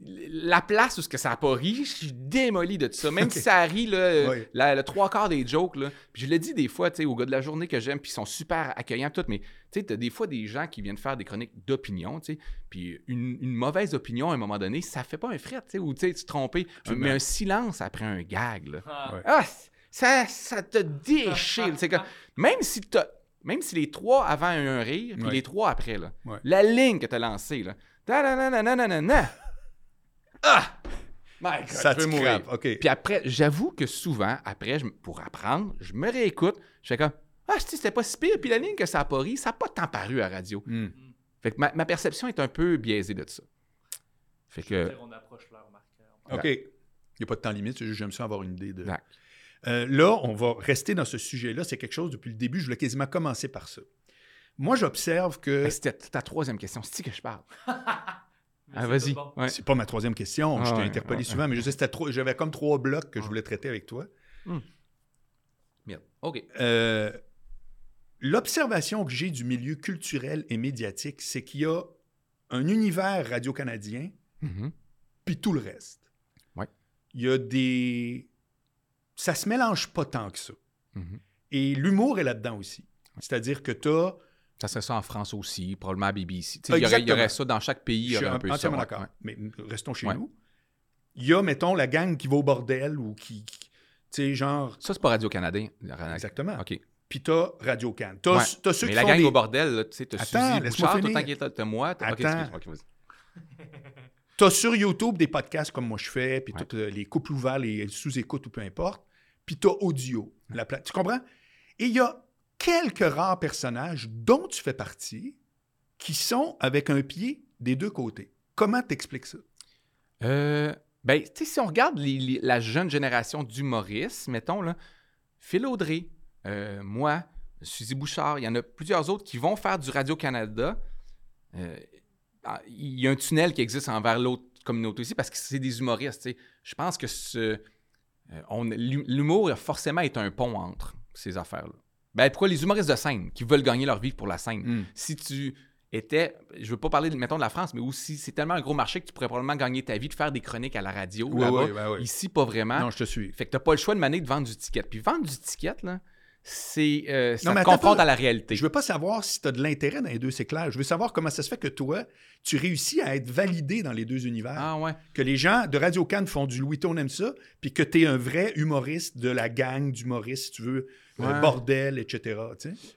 la place où ce que ça n'a pas ri, je suis démoli de tout ça. Même (laughs) si ça rit, là, Oui. la- le trois quarts des jokes, là. Puis je le dis des fois, tu sais, aux gars de la journée que j'aime, puis ils sont super accueillants, tout, mais tu sais, t'as des fois des gens qui viennent faire des chroniques d'opinion, tu sais, puis une, une mauvaise opinion à un moment donné, ça fait pas un fret, tu sais, ou tu sais, tu te trompes, mais un silence après un gag, là. Ah. Ouais. Ah, ça, ça te déchire. Même si t'as- même si les trois avant ont eu un rire, puis Ouais. les trois après, là, Ouais. la ligne que tu as lancée, là, ah! My God, Ça je te veux mourir. Puis après, j'avoue que souvent, après, je- pour apprendre, je me réécoute, je fais comme, ah, si, c'était pas si pire, puis la ligne que ça a pas ri, ça n'a pas tant paru à radio. Hmm. Fait que ma, ma perception est un peu biaisée de ça. Fait Je veux que, dire, on approche leur marqueur. OK. Il n'y a pas de temps limite, j'aime ça avoir une idée de. Exact. Euh, là, on va rester dans ce sujet-là. C'est quelque chose depuis le début. Je voulais quasiment commencer par ça. Moi, j'observe que. C'était ta troisième question, c'est que je parle? (laughs) Ah, c'est vas-y. bon. Ouais. C'est pas ma troisième question. je Ah t'ai ouais, interpellé ouais, souvent, mais je sais, trop- j'avais comme trois blocs que je Ah. voulais traiter avec toi. Merde. OK. Euh, L'observation que j'ai du milieu culturel et médiatique, c'est qu'il y a un univers radio-canadien, Mhm. puis tout le reste. Ouais. Il y a des. Ça se mélange pas tant que ça. Mhm. Et l'humour est là-dedans aussi. C'est-à-dire que tu as. Ça serait ça en France aussi, probablement à BBC. Il y, aurait, y ça dans chaque pays. Je suis un peu entièrement d'accord. ouais. Mais restons chez Ouais. nous. Il y a, mettons, la gang qui va au bordel ou qui. qui- tu sais, genre. Ça, c'est pas Radio-Canada. Exactement. OK. Puis t'as Radio Can. T'as Ouais. ceux Mais qui la font gang des- au bordel, là, tu sais, t'as Suzy Bouchard, tout le temps moi. (laughs) t'as- sur YouTube des podcasts comme moi je fais, puis euh, les couples ouverts, les sous-écoutes ou peu importe. Puis t'as audio. La pla- Tu comprends? Et il y a quelques rares personnages dont tu fais partie qui sont avec un pied des deux côtés. Comment t'expliques ça? Euh, ben, tu sais, si on regarde la jeune génération d'humoristes, mettons, là, Phil Audrey, euh, moi, Suzy Bouchard, il y en a plusieurs autres qui vont faire du Radio-Canada. Euh, ah, il y a un tunnel qui existe envers l'autre communauté aussi parce que c'est des humoristes. Je pense que ce, l'humour a forcément est un pont entre ces affaires-là. Ben, pourquoi les humoristes de scène qui veulent gagner leur vie pour la scène? Hmm. si tu étais, je veux pas parler, mettons, de la France, mais aussi, c'est tellement un gros marché que tu pourrais probablement gagner ta vie de faire des chroniques à la radio là-bas. ouais, ouais, ouais. Ici, pas vraiment. Non, je te suis. Fait que t'as pas le choix de maner de vendre du ticket. Puis vendre du ticket, là, c'est... euh, ça Non, mais confronte à la réalité. Je veux pas savoir si tu as de l'intérêt dans les deux, c'est clair. Je veux savoir comment ça se fait que toi, tu réussis à être validé dans les deux univers. Ah ouais. Que les gens de Radio Cannes font du Louis on aime ça, puis que tu es un vrai humoriste de la gang d'humoristes, si tu veux, euh, Ouais. bordel, etc.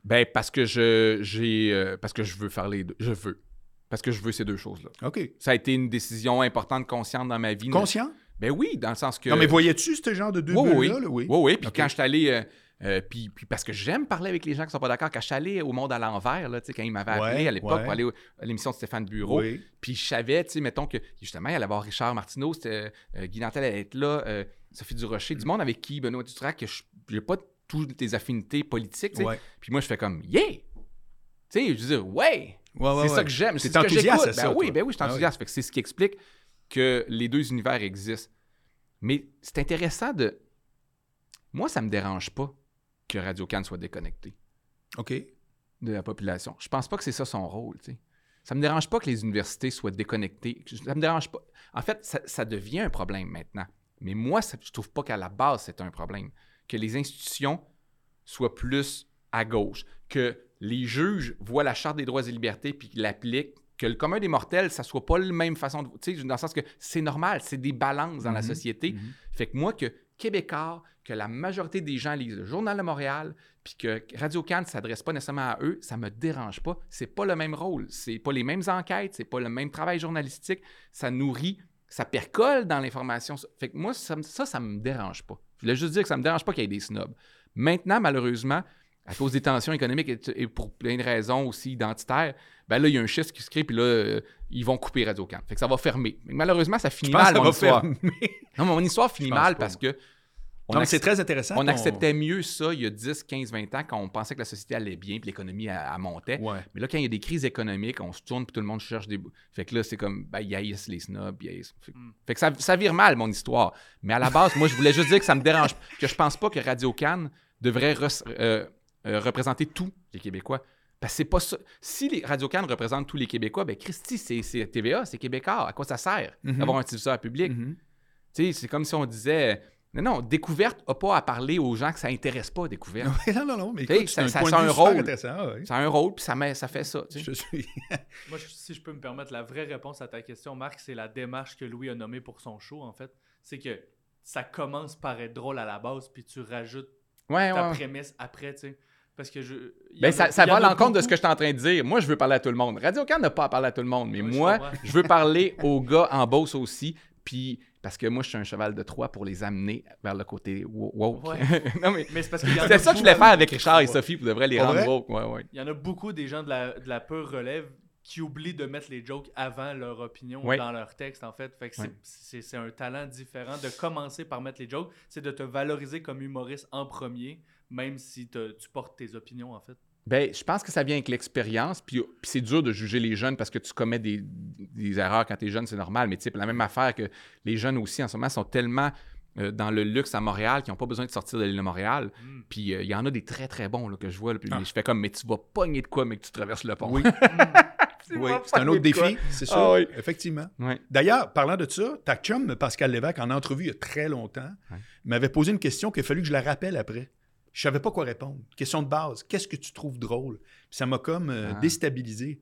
Ben, parce que je, j'ai, euh, parce que je veux faire les deux. Je veux. Parce que je veux ces deux choses-là. OK. Ça a été une décision importante, consciente dans ma vie. Conscient? Ben oui, dans le sens que... Non, mais voyais-tu ce genre de deux Oui, oui, bulles-là? là? Oui. Oui, oui. Puis quand je suis allé. Euh, puis, puis parce que j'aime parler avec les gens qui sont pas d'accord. Quand je suis allé au Monde à l'envers, là, tu sais, quand ils m'avaient appelé Ouais, à l'époque ouais. pour aller à l'émission de Stéphane Bureau, Oui. puis je savais, tu sais, mettons que justement, il allait avoir Richard Martineau, c'était, euh, Guy Nantel allait être là, euh, Sophie Durocher, du monde avec qui, Benoît Dutrac, que je n'ai pas toutes les affinités politiques, tu sais. Ouais. Puis moi, je fais comme, yeah! Tu sais, je veux dire, ouais! C'est ça que j'aime. T'es C'est ce que enthousiaste j'écoute. à ça, Ben oui, ben oui, je suis Ah oui. enthousiaste. C'est ce qui explique que les deux univers existent. Mais c'est intéressant de. Moi, ça me dérange pas que Radio Cannes soit déconnecté OK. de la population. Je pense pas que c'est ça son rôle, tu sais. Ça me dérange pas que les universités soient déconnectées. Ça me dérange pas. En fait, ça, ça devient un problème maintenant. Mais moi, ça- je trouve pas qu'à la base, c'est un problème. Que les institutions soient plus à gauche. Que les juges voient la Charte des droits et libertés puis qu'ils l'appliquent. Que le commun des mortels, ça soit pas la même façon de. Tu sais, dans le sens que c'est normal, c'est des balances dans la Mhm. société. Mhm. Fait que moi, que Que la majorité des gens lisent le Journal de Montréal, puis que Radio Cannes ne s'adresse pas nécessairement à eux, ça me dérange pas. C'est pas le même rôle, c'est pas les mêmes enquêtes, c'est pas le même travail journalistique. Ça nourrit ça percole dans l'information. Fait que moi, ça, ça, ça me dérange pas. Je voulais juste dire que ça me dérange pas qu'il y ait des snobs. Maintenant, malheureusement, à cause des tensions économiques et pour plein de raisons aussi identitaires, ben là, il y a un schisme qui se crée, puis là, euh, ils vont couper Radio Can. Fait que ça va fermer. Mais malheureusement, ça finit mal, mon histoire. Non, mais mon histoire finit mal pas, parce que on, c'est très intéressant. on ton- acceptait mieux ça il y a 10, 15, 20 ans quand on pensait que la société allait bien, puis l'économie elle- elle montait. Ouais. Mais là, quand il y a des crises économiques, on se tourne puis tout le monde cherche des. Fait que là, c'est comme, ben, ils haïssent les snobs, ils haïssent. Fait, Mm. fait que ça, ça vire mal, mon histoire. Mais à la base, moi, je voulais juste dire que ça me dérange, (laughs) que je pense pas que Radio Cannes devrait euh, euh, représenter tous les Québécois. Parce que c'est pas ça. Si les Radio Cannes représentent tous les Québécois, ben Christy, c'est c'est TVA, c'est Québécois. À quoi ça sert Mhm. d'avoir un diffuseur public? Mhm. Tu sais, c'est comme si on disait. Non, non, découverte n'a pas à parler aux gens que ça intéresse pas, découverte. (laughs) Non, non, non, mais écoute, c'est ça- un ça- point ça a de vue un super rôle. Ça a un rôle, puis ça, met- ça fait ça. Je suis... (laughs) Moi, je- si je peux me permettre, la vraie réponse à ta question, Marc, c'est la démarche que Louis a nommée pour son show, en fait. C'est que ça commence par être drôle à la base, puis tu rajoutes Ouais, ta ouais. prémisse après, tu sais. Parce que je. y Ben, ça, ça y va en à l'encontre de ce que je suis en train de dire. Moi, je veux parler à tout le monde. Radio Can n'a pas à parler à tout le monde, mais moi, je veux parler (laughs) aux gars en boss aussi. Puis, parce que moi, je suis un cheval de Troie pour les amener vers le côté wo- woke. Ouais. (laughs) non, mais Mais c'est parce qu'il y en a c'est ça que je voulais faire avec Richard et Sophie pour de vrai les rendre vrai? woke. Ouais, ouais. Il y en a beaucoup des gens de la, de la pure relève qui oublient de mettre les jokes avant leur opinion Ouais. dans leur texte, en fait. Fait que c'est- Ouais. c'est c'est un talent différent de commencer par mettre les jokes. C'est de te valoriser comme humoriste en premier, même si te- tu portes tes opinions, en fait. Ben, je pense que ça vient avec l'expérience. Puis, puis c'est dur de juger les jeunes parce que tu commets des, des erreurs quand tu es jeune, c'est normal. Mais tu sais, la même affaire que les jeunes aussi en ce moment sont tellement euh, dans le luxe à Montréal qu'ils n'ont pas besoin de sortir de l'île de Montréal. Mm. Puis euh, il y en a des très très bons là, que je vois. là, puis Ah. je fais comme, mais tu vas pogner de quoi, mais que tu traverses le pont? Oui, (laughs) (laughs) c'est un autre défi, c'est sûr. Ah oui. Effectivement. D'ailleurs, parlant de ça, ta chum, Pascal Lévesque, en entrevue il y a très longtemps, m'avait posé une question qu'il a fallu que je la rappelle après. Je savais pas quoi répondre. Question de base. Qu'est-ce que tu trouves drôle? Puis ça m'a comme euh, Ah. déstabilisé.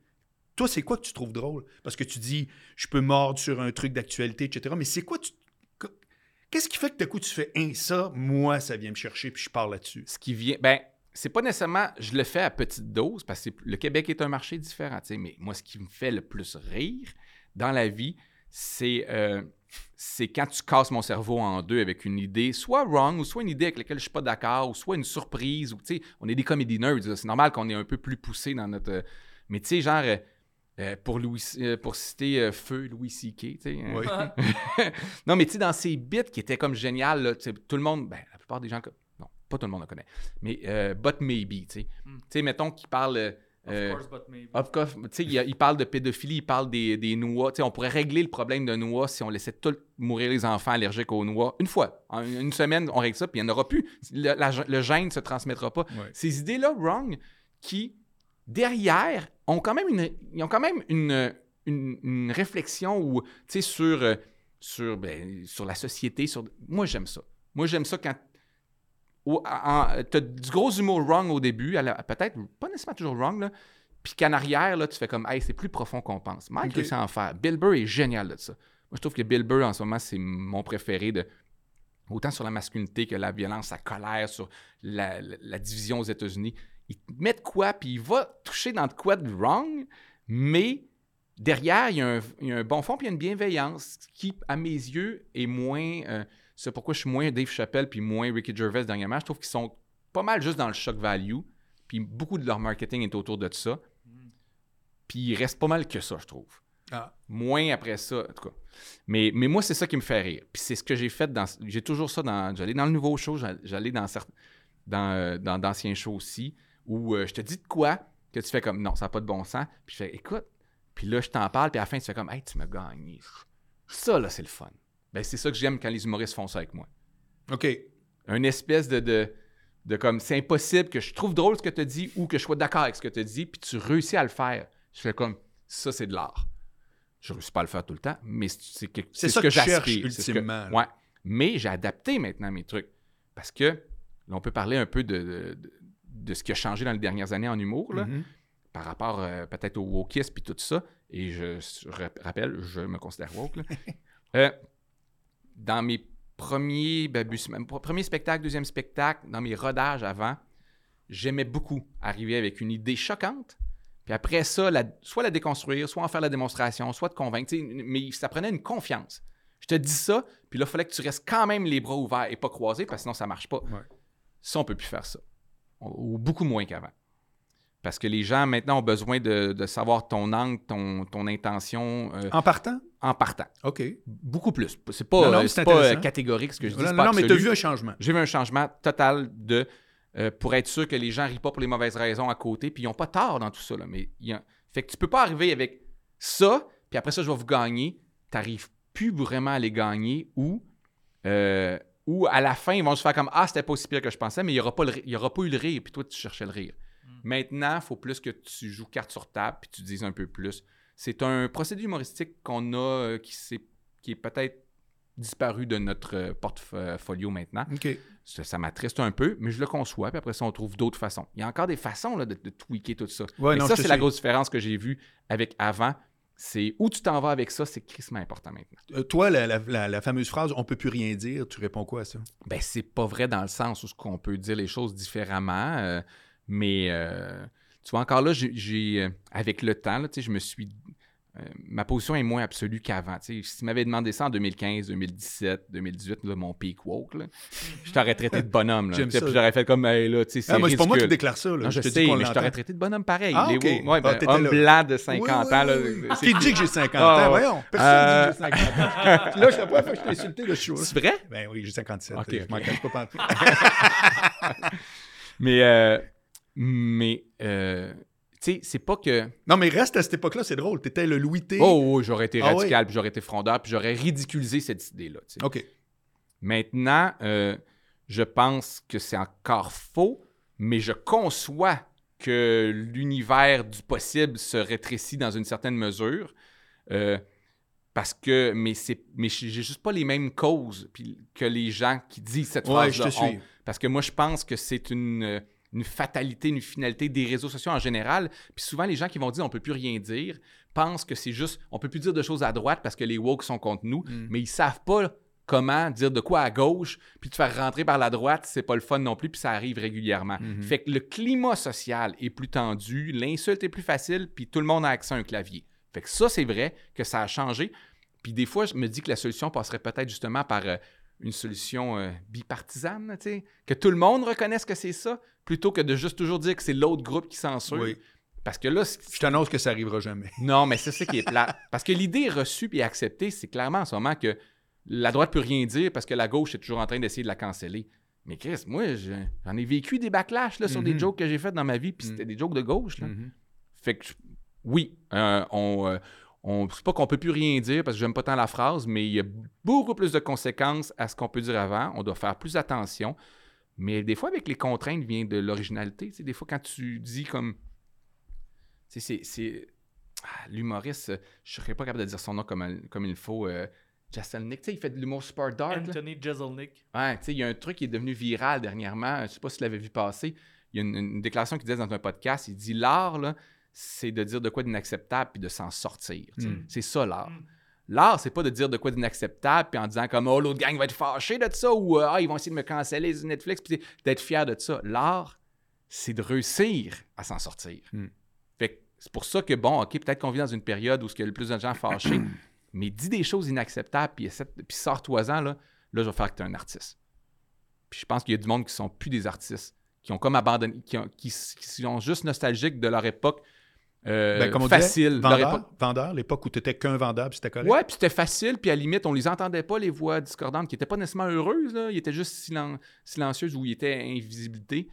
Toi, c'est quoi que tu trouves drôle? Parce que tu dis, je peux mordre sur un truc d'actualité, etc. Mais c'est quoi tu. Qu'est-ce qui fait que d'un coup tu fais, hein, ça, moi, ça vient me chercher, puis je parle là-dessus? Ce qui vient. Ben, c'est pas nécessairement. Je le fais à petite dose parce que le Québec est un marché différent. Mais moi, ce qui me fait le plus rire dans la vie, c'est. euh, c'est quand tu casses mon cerveau en deux avec une idée, soit wrong, ou soit une idée avec laquelle je suis pas d'accord, ou soit une surprise, ou tu sais, on est des comédie nerds, c'est normal qu'on est un peu plus poussé dans notre. euh, mais tu sais, genre, euh, euh, pour, Louis, euh, pour citer euh, Feu Louis C.K., tu sais. hein. Oui. (laughs) non, mais tu sais, dans ces bits qui étaient comme génial, là, tout le monde, ben, la plupart des gens, non, pas tout le monde le connaît, mais euh, But Maybe, tu sais. Mm. Tu sais, mettons qu'il parle. Euh, Of course, but maybe. of course, il, il parle de pédophilie, il parle des, des noix. Tu sais, on pourrait régler le problème de noix si on laissait tout mourir les enfants allergiques aux noix. Une fois. En une semaine, on règle ça, puis il n'y en aura plus. Le, la- le gène ne se transmettra pas. Ouais. Ces idées-là, wrong, qui, derrière, ont quand même une, ils ont quand même une, une, une réflexion sais, sur, euh, sur, ben, sur la société. Sur... Moi, j'aime ça. Moi, j'aime ça quand en- t'as du gros humour wrong au début, peut-être pas nécessairement toujours wrong, là, puis qu'en arrière, là, tu fais comme, hey, c'est plus profond qu'on pense. Mike Ok. réussit à en faire. Bill Burr est génial de ça. Moi, je trouve que Bill Burr, en ce moment, c'est mon préféré de. Autant sur la masculinité que la violence, la colère, sur la, la- la division aux États-Unis. Il met de quoi, puis il va toucher dans de quoi de wrong, mais derrière, il y, a un, il y a un bon fond, puis il y a une bienveillance qui, à mes yeux, est moins. euh, c'est pourquoi je suis moins Dave Chappelle puis moins Ricky Gervais dernièrement. Je trouve qu'ils sont pas mal juste dans le shock value. Puis beaucoup de leur marketing est autour de ça. Puis il reste pas mal que ça, je trouve. Ah. Moins après ça, en tout cas. Mais, mais moi, c'est ça qui me fait rire. Puis c'est ce que j'ai fait dans. J'ai toujours ça dans. J'allais dans le nouveau show, j'all- j'allais dans certains. Dans, euh, dans d'anciens shows aussi, où euh, je te dis de quoi que tu fais comme non, ça n'a pas de bon sens. Puis je fais écoute. Puis là, je t'en parle, puis à la fin, tu fais comme hey, tu m'as gagné. Ça, là, c'est le fun. Ben, c'est ça que j'aime quand les humoristes font ça avec moi. OK. Un espèce de, de, de comme c'est impossible que je trouve drôle ce que tu dis ou que je sois d'accord avec ce que tu dis, puis tu réussis à le faire. Je fais comme ça, c'est de l'art. Je réussis pas à le faire tout le temps, mais c'est c'est que- C'est c'est ça ce que que j'aspire. Ce que- ultimement, là. Ouais. Mais j'ai adapté maintenant mes trucs. Parce que là, on peut parler un peu de, de, de- ce qui a changé dans les dernières années en humour, là, Mhm. par rapport euh, peut-être au wokisme et tout ça. Et je rappelle, je me considère woke. là. (laughs) Euh, dans mes premiers balbutiements, premier spectacle, deuxième spectacle, dans mes rodages avant, j'aimais beaucoup arriver avec une idée choquante. Puis après ça, la- soit la déconstruire, soit en faire la démonstration, soit de convaincre. Mais ça prenait une confiance. Je te dis ça, puis là, il fallait que tu restes quand même les bras ouverts et pas croisés, parce que sinon, ça marche pas. Ouais. Ça, on peut plus faire ça. Ou beaucoup moins qu'avant. Parce que les gens, maintenant, ont besoin de, de savoir ton angle, ton, ton intention euh, En partant? En partant. OK. Beaucoup plus. C'est pas, Non, non, euh, c'est c'est pas euh, catégorique ce que je dis. Non, non, mais tu as vu un changement. J'ai vu un changement total de euh, pour être sûr que les gens rient pas pour les mauvaises raisons à côté, puis ils n'ont pas tort dans tout ça. Là, mais il y a- fait que tu peux pas arriver avec ça, puis après ça, je vais vous gagner. Tu n'arrives plus vraiment à les gagner ou, euh, ou à la fin, ils vont se faire comme Ah, c'était pas aussi pire que je pensais, mais il n'y aura, pas le y aura pas eu le rire, puis toi, tu cherchais le rire. Maintenant, il faut plus que tu joues carte sur table, puis tu dises un peu plus. C'est un procédé humoristique qu'on a, euh, qui, s'est- qui est peut-être disparu de notre euh, portfolio maintenant. Ça, ça m'attriste un peu, mais je le conçois, puis après ça, on trouve d'autres façons. Il y a encore des façons là, de, de tweaker tout ça. Ouais, mais non, ça, c'est la grosse différence que j'ai vue avec avant. C'est où tu t'en vas avec ça, c'est crissement important maintenant. Euh, toi, la, la- la- la fameuse phrase « on peut plus rien dire », tu réponds quoi à ça? Ben, c'est pas vrai dans le sens où qu'on peut dire les choses différemment, euh, mais euh, tu vois, encore là, j'ai- avec le temps, là, tu sais, je me suis. Euh, ma position est moins absolue qu'avant. Si tu m'avais demandé ça en 2015, 2017, 2018, là, mon peak woke, là, je t'aurais traité de bonhomme. J'aurais fait comme, hey, là, tu sais, c'est Ah, moi, pas moi qui déclare ça. Là. Non, je, te dis sais, mais je t'aurais traité de bonhomme pareil. Ah, Les ok. woke- ouais, Ah, ben, t'étais homme là. blanc de Oui, 50 oui, ans. Là, c'est- Qui dit que j'ai 50 Ah, ans? ouais. Voyons, personne Euh, dit que j'ai 50 ans. Là, c'est la première fois que je t'ai insulté de show. C'est vrai? Ben oui, j'ai 57. Ok, je m'en ok. cache pas. (laughs) Mais, euh, mais euh, tu sais, c'est pas que. Non, mais reste à cette époque-là, c'est drôle. T'étais le Louis T. Oh, oui, j'aurais été Ah radical, puis j'aurais été frondeur, puis j'aurais ridiculisé cette idée-là. OK. Maintenant, euh, je pense que c'est encore faux, mais je conçois que l'univers du possible se rétrécit dans une certaine mesure. euh, parce que, mais c'est, mais j'ai juste pas les mêmes causes que les gens qui disent cette Ouais, je phrase-là te suis. Parce que moi, je pense que c'est une, euh, une fatalité, une finalité des réseaux sociaux en général. Puis souvent, les gens qui vont dire on peut plus rien dire pensent que c'est juste on peut plus dire de choses à droite parce que les woke sont contre nous, Mm. mais ils savent pas comment dire de quoi à gauche, puis te faire rentrer par la droite, c'est pas le fun non plus, puis ça arrive régulièrement. Mhm. Fait que le climat social est plus tendu, l'insulte est plus facile, puis tout le monde a accès à un clavier. Fait que ça, c'est vrai que ça a changé. Puis des fois, je me dis que la solution passerait peut-être justement par euh, une solution euh, bipartisane, tu sais, que tout le monde reconnaisse que c'est ça, plutôt que de juste toujours dire que c'est l'autre groupe qui censure. Oui. Parce que là, Je t'annonce que ça arrivera jamais. (laughs) non, mais c'est ça qui est plat. Parce que l'idée reçue et acceptée, c'est clairement en ce moment que la droite peut rien dire parce que la gauche est toujours en train d'essayer de la canceller. Mais Chris, moi, je- j'en ai vécu des backlash là, sur des Mhm. jokes que j'ai fait dans ma vie, puis Mhm. c'était des jokes de gauche. Là. Mhm. Fait que, oui, euh, on, euh, on c'est pas qu'on peut plus rien dire parce que j'aime pas tant la phrase, mais il y a beaucoup plus de conséquences à ce qu'on peut dire avant. On doit faire plus attention. Mais des fois, avec les contraintes vient de l'originalité. Des fois, quand tu dis comme. Tu sais, c'est- ah, L'humoriste, je serais pas capable de dire son nom comme, comme il faut. Euh, Jaselnik, tu sais, il fait de l'humour super dark. Anthony Jeselnik. Ouais, tu sais, il y a un truc qui est devenu viral dernièrement. Je sais pas si tu l'avais vu passer. Il y a une, une déclaration qu'il disait dans un podcast. Il dit L'art, là, c'est de dire de quoi d'inacceptable puis de s'en sortir. Mm. C'est ça, l'art. Mm. L'art, c'est pas de dire de quoi d'inacceptable puis en disant comme Oh, l'autre gang va être fâché de ça ou euh, Ah, ils vont essayer de me canceller sur Netflix puis d'être fier de ça. L'art, c'est de réussir à s'en sortir. Mm. Fait c'est pour ça que, bon, OK, peut-être qu'on vit dans une période où il y a le plus de gens fâchés, (coughs) mais dis des choses inacceptables, puis, puis sors-toi-en, là, là, je vais faire que tu es un artiste. Puis je pense qu'il y a du monde qui sont plus des artistes, qui ont comme abandonné, qui, ont- qui sont juste nostalgiques de leur époque euh, Ben, comme on facile. disait, vendeur, vendeur, l'époque où t'étais qu'un vendeur, puis c'était correct. Ouais, puis c'était facile, puis à la limite, on les entendait pas, les voix discordantes, qui étaient pas nécessairement heureuses, là. Ils étaient juste silen- silencieuses ou ils étaient invisibilité.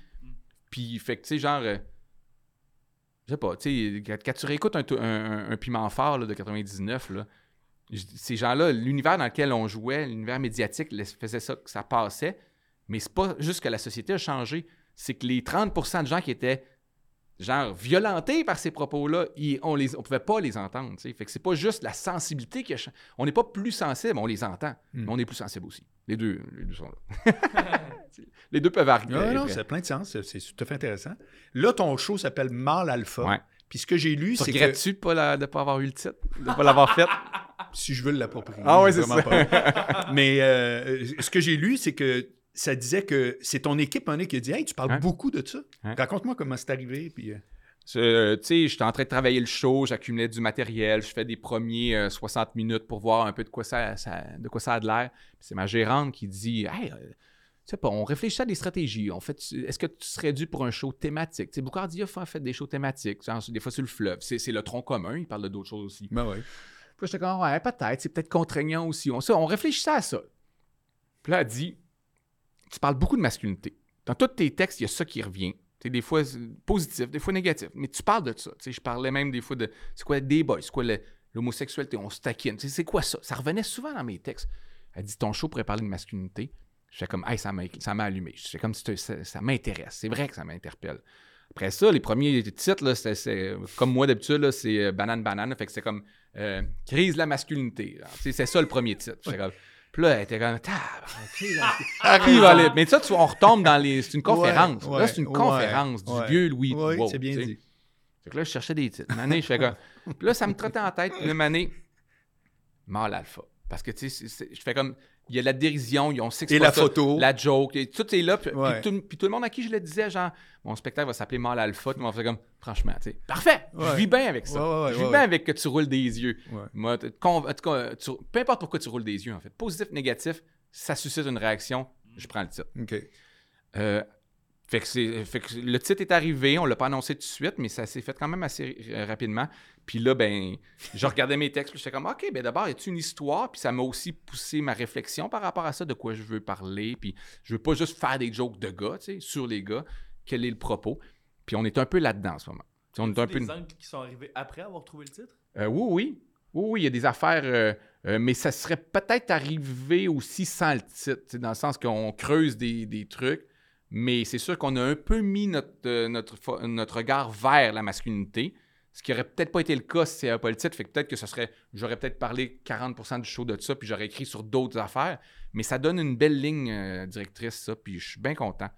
Puis, fait que, tu sais, genre... euh, je sais pas, tu sais, quand, tu réécoutes un, to- un- un Piment Fort là, de 99, là, ces gens-là, l'univers dans lequel on jouait, l'univers médiatique, faisait ça, que ça passait. Mais c'est pas juste que la société a changé, c'est que les 30% de gens qui étaient genre violentés par ces propos-là, on on pouvait pas les entendre. Fait que c'est pas juste la sensibilité qui a changé. On n'est pas plus sensible, on les entend, Mm. mais on est plus sensible aussi. Les deux, les deux sont là. (laughs) (laughs) les deux peuvent arriver. Non, ça a plein de sens. C'est- C'est tout à fait intéressant. Là, ton show s'appelle Mal Alpha. Ouais. Puis ce que j'ai lu, c'est que regrettes-tu de de pas avoir eu le titre, de pas l'avoir fait? (laughs) si je veux l'approprier. Ah j'ai c'est vraiment pas. Mais euh, ce que j'ai lu, c'est que ça disait que c'est ton équipe un qui a dit Hey, tu parles Ouais. beaucoup de ça. Ouais. Raconte-moi comment c'est arrivé. Puis, euh, Euh, tu sais, j'étais en train de travailler le show, j'accumulais du matériel, je fais des premiers 60 minutes pour voir un peu de quoi ça, ça de quoi ça a de l'air. Puis C'est ma gérante qui dit Hey, euh, tu sais pas, on réfléchit à des stratégies. On fait, est-ce que tu serais dû pour un show thématique? Tu sais, Boucardia a fait des shows thématiques, des fois sur le fleuve. C'est, c'est le tronc commun, il parle de d'autres choses aussi. Ben ouais. Puis j'étais comme, ouais, peut-être, c'est peut-être contraignant aussi. On, ça, on réfléchissait à ça. Puis là, elle dit, tu parles beaucoup de masculinité. Dans tous tes textes, il y a ça qui revient. Des fois positif, des fois négatif. Mais tu parles de ça. Tu sais, je parlais même des fois de c'est quoi des boys, c'est quoi l'homosexualité, on se taquine. C'est quoi ça? Ça revenait souvent dans mes textes. Elle dit, ton show pourrait parler de masculinité. Je fais comme, hey, ça m'a allumé. Je fais comme, ça, ça- m'intéresse. C'est vrai que ça m'interpelle. Après ça, les premiers titres, c'est- comme moi d'habitude, c'est euh, banane, banane. Fait que c'est comme euh, crise de la masculinité. C'est ça le premier titre. J'étais comme- Puis là, elle était comme, la masculinité. Arrive à l'île. Mais ça, tu vois, on retombe dans les. C'est une conférence. Ouais, là, c'est une ouais, conférence du vieux Louis. Oui, Wow, c'est bien dit. Fait que là, je cherchais des titres. Une année, je fais comme. Puis là, ça me trottait en tête. Une année, mal alpha. Parce que, tu sais, je fais comme. Il y a la dérision, ils ont six Et la ça, photo. La joke, et tout est là. Puis, tout, puis tout le monde à qui je le disais, genre, mon spectacle va s'appeler Mal Alpha. Tout le monde fait comme, franchement, tu sais, parfait. Je vis bien avec ça. Ouais, je vis bien avec que tu roules des yeux. Moi, con- tu- peu importe pourquoi tu roules des yeux, en fait. Positif, négatif, ça suscite une réaction. Je prends le titre. OK. Euh, fait, que fait que le titre est arrivé, on l'a pas annoncé tout de suite, mais ça s'est fait quand même assez euh, rapidement. Puis là, ben, je regardais mes textes, puis j'étais comme, OK, ben d'abord, a une histoire? Puis ça m'a aussi poussé ma réflexion par rapport à ça, de quoi je veux parler. Puis je veux pas juste faire des jokes de gars, tu sais, sur les gars. Quel est le propos? Puis on est un peu là-dedans en ce moment. Tu sais, on est un peu... des angles qui sont arrivés après avoir trouvé le titre? Euh, oui, oui. Oui, oui, il y a des affaires, euh, euh, mais ça serait peut-être arrivé aussi sans le titre, dans le sens qu'on creuse des, des trucs, mais c'est sûr qu'on a un peu mis notre, notre, fo- notre regard vers la masculinité, ce qui aurait peut-être pas été le cas si c'était pas le titre, fait que peut-être que ce serait, j'aurais peut-être parlé 40% du show de ça, puis j'aurais écrit sur d'autres affaires, mais ça donne une belle ligne euh, directrice, ça, puis je suis bien content.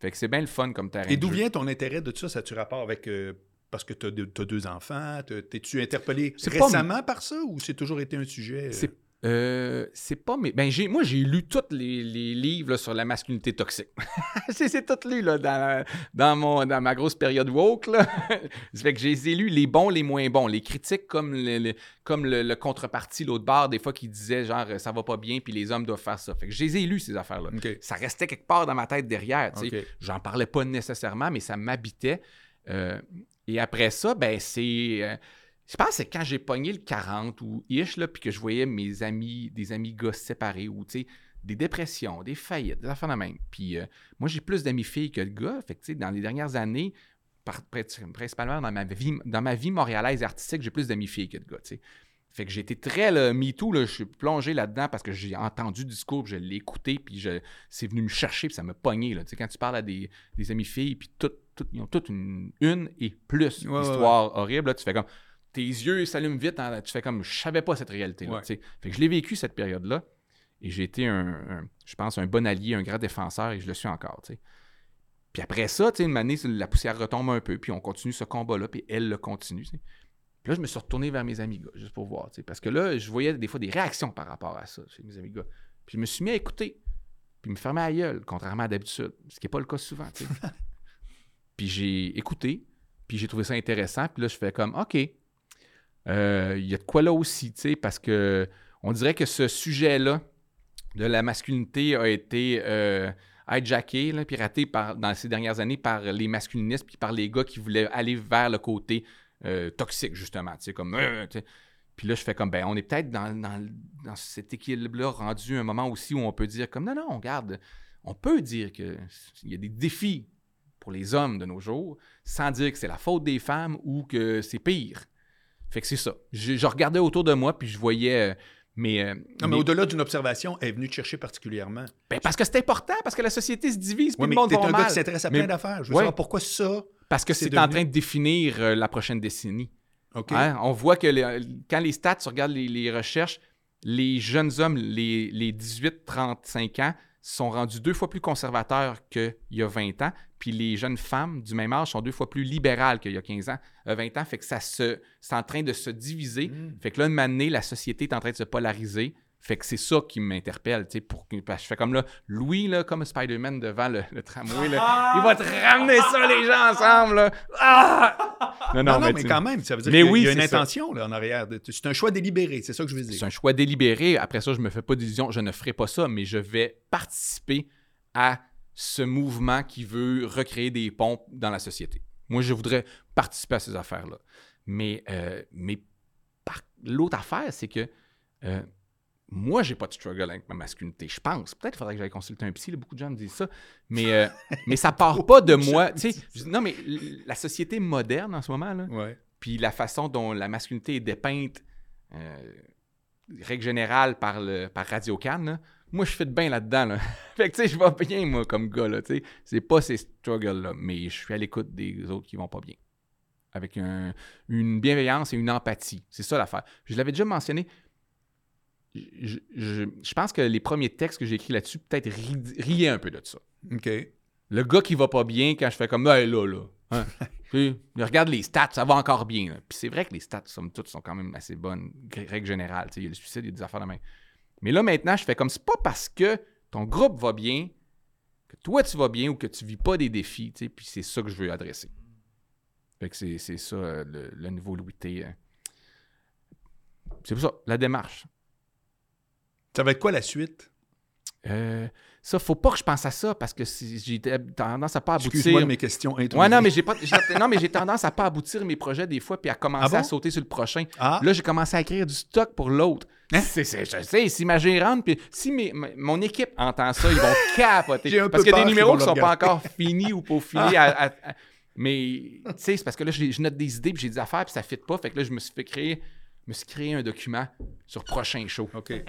Fait que c'est bien le fun comme terrain. Et d'où vient ton intérêt de ça? Ça tu rapport avec. euh, parce que tu as, deux enfants? T'es-tu interpellé C'est pas- récemment par ça ou c'est toujours été un sujet? euh? Euh, c'est pas mais ben j'ai moi j'ai lu tous les, les livres là, sur la masculinité toxique. (laughs) c'est c'est tout lu là dans, dans mon dans ma grosse période woke là. (laughs) fait que j'ai lus les bons les moins bons, les critiques comme le, le- comme le, le contrepartie l'autre barre des fois qui disait genre ça va pas bien puis les hommes doivent faire ça. Fait que je les ai lus ces affaires là. Ça restait quelque part dans ma tête derrière, tu sais. OK. J'en parlais pas nécessairement, mais ça m'habitait. Euh, et après ça, ben c'est. euh, je pense que c'est quand j'ai pogné le 40 ou ish, là, puis que je voyais mes amis, des amis gars séparés ou, tu sais, des dépressions, des faillites, des affaires de même. Puis euh, moi, j'ai plus d'amis filles que de gars. Fait que, tu sais, dans les dernières années, par- principalement dans ma vie, dans ma vie montréalaise artistique, j'ai plus d'amis filles que de gars, tu sais. Fait que j'ai été très là, MeToo, là, je suis plongé là-dedans parce que j'ai entendu le discours, puis je l'ai écouté, puis je, c'est venu me chercher, puis ça m'a pogné. Là. Tu sais, quand tu parles à des, des amis filles, puis ils ont toutes une, une et plus Ouais, ouais, histoire horrible, là, tu fais comme, tes yeux s'allument vite, hein, tu fais comme, je savais pas cette réalité-là. Ouais. Fait que je l'ai vécu cette période-là, et j'ai été un, un- je pense, un bon allié, un grand défenseur, et je le suis encore. Puis après ça, une année, la poussière retombe un peu, puis on continue ce combat-là, puis elle le continue. Puis là, je me suis retourné vers mes amis gars, juste pour voir. Parce que là, je voyais des fois des réactions par rapport à ça chez mes amis gars. Puis je me suis mis à écouter, puis me fermer la gueule, contrairement à d'habitude, ce qui n'est pas le cas souvent. (laughs) puis j'ai écouté, puis j'ai trouvé ça intéressant. Puis là, je fais comme, OK, euh, il y a de quoi là aussi, tu sais, parce que on dirait que ce sujet-là de la masculinité a été euh, hijacké, piraté dans ces dernières années par les masculinistes, puis par les gars qui voulaient aller vers le côté euh, toxique, justement, tu sais, comme... euh. Puis là, je fais comme, ben, on est peut-être dans, cet équilibre-là rendu un moment aussi où on peut dire comme, non, non, regarde, on peut dire qu'il y a des défis pour les hommes de nos jours, sans dire que c'est la faute des femmes ou que c'est pire. Fait que c'est ça. Je, je regardais autour de moi, puis je voyais... euh, euh, Non, mais au-delà d'une observation, elle est venue te chercher particulièrement. ben, parce que c'est important, parce que la société se divise, puis Oui, le monde va un mal. gars qui s'intéresse à Mais- plein d'affaires. Je veux Ouais. savoir pourquoi ça. Parce que c'est en train de définir euh, la prochaine décennie. OK. Hein? On voit que quand les stats, tu regardes les, les recherches, les jeunes hommes, les, les 18-35 ans, sont rendus deux fois plus conservateurs qu'il y a 20 ans. Puis les jeunes femmes du même âge sont deux fois plus libérales qu'il y a 15 ans, euh, 20 ans. Fait que ça se, c'est en train de se diviser. Mm. Fait que là, une année, la société est en train de se polariser. Fait que c'est ça qui m'interpelle, tu sais, pour que, je fais comme là, Louis, là, comme Spider-Man devant le, le tramway, là, il va te ramener ça, les gens, ensemble, là. Ah! Non, Non, non, non, mais, quand même, ça veut dire Mais qu'il y a- oui, il y a une ça. intention là, en arrière. de- C'est un choix délibéré, c'est ça que je veux dire. C'est un choix délibéré. Après ça, je me fais pas d'illusions. Je ne ferai pas ça, mais je vais participer à ce mouvement qui veut recréer des ponts dans la société. Moi, je voudrais participer à ces affaires-là. Mais, euh, mais par- l'autre affaire, c'est que euh, moi, j'ai pas de struggle avec ma masculinité. Je pense. Peut-être qu'il faudrait que j'aille consulter un psy. là, beaucoup de gens me disent ça. Mais, euh, (laughs) mais ça part pas de moi. Non, mais la société moderne en ce moment, là, Ouais. puis la façon dont la masculinité est dépeinte, euh, règle générale, par, le, par Radio Cannes, moi, je fais de bien là-dedans. Là. (laughs) fait que, tu sais, je vais bien, moi, comme gars, là, tu sais. C'est pas ces struggles-là, mais je suis à l'écoute des autres qui vont pas bien. Avec un- une bienveillance et une empathie. C'est ça l'affaire. Je l'avais déjà mentionné. Je, je- je pense que les premiers textes que j'ai écrits là-dessus, peut-être ri- riaient un peu de ça. OK. Le gars qui va pas bien, quand je fais comme, hey, là, là. hein, (laughs) regarde les stats, ça va encore bien. là. Puis c'est vrai que les stats, somme toute, sont quand même assez bonnes, règle générale. Tu sais, Il y a le suicide, il y a des affaires de main. Mais là, maintenant, je fais comme, c'est pas parce que ton groupe va bien, que toi, tu vas bien ou que tu vis pas des défis. tu sais, Puis c'est ça que je veux adresser. Fait que c'est ça, euh, le, le niveau Louis T. euh. C'est pour ça, la démarche. Ça va être quoi la suite? Euh, ça, faut pas que je pense à ça parce que si- j'ai tendance à pas aboutir. Excuse-moi mes questions. Ouais, non, mais j'ai pas. non, mais j'ai tendance à pas aboutir mes projets des fois puis à commencer Ah bon? à sauter sur le prochain. Ah, Là, j'ai commencé à écrire du stock pour l'autre. Hein? C'est, c'est- je sais, si ma gérante, puis si mes- mon équipe entend ça, ils vont (laughs) capoter. J'ai un parce qu'il y a des numéros qui sont pas encore finis ou peaufinés. à- à- à- mais, tu sais, c'est parce que là, je, note des idées, puis j'ai des affaires, puis ça ne fit pas. Fait que là, je me suis fait créer, me suis créé un document sur prochain show. OK. (laughs)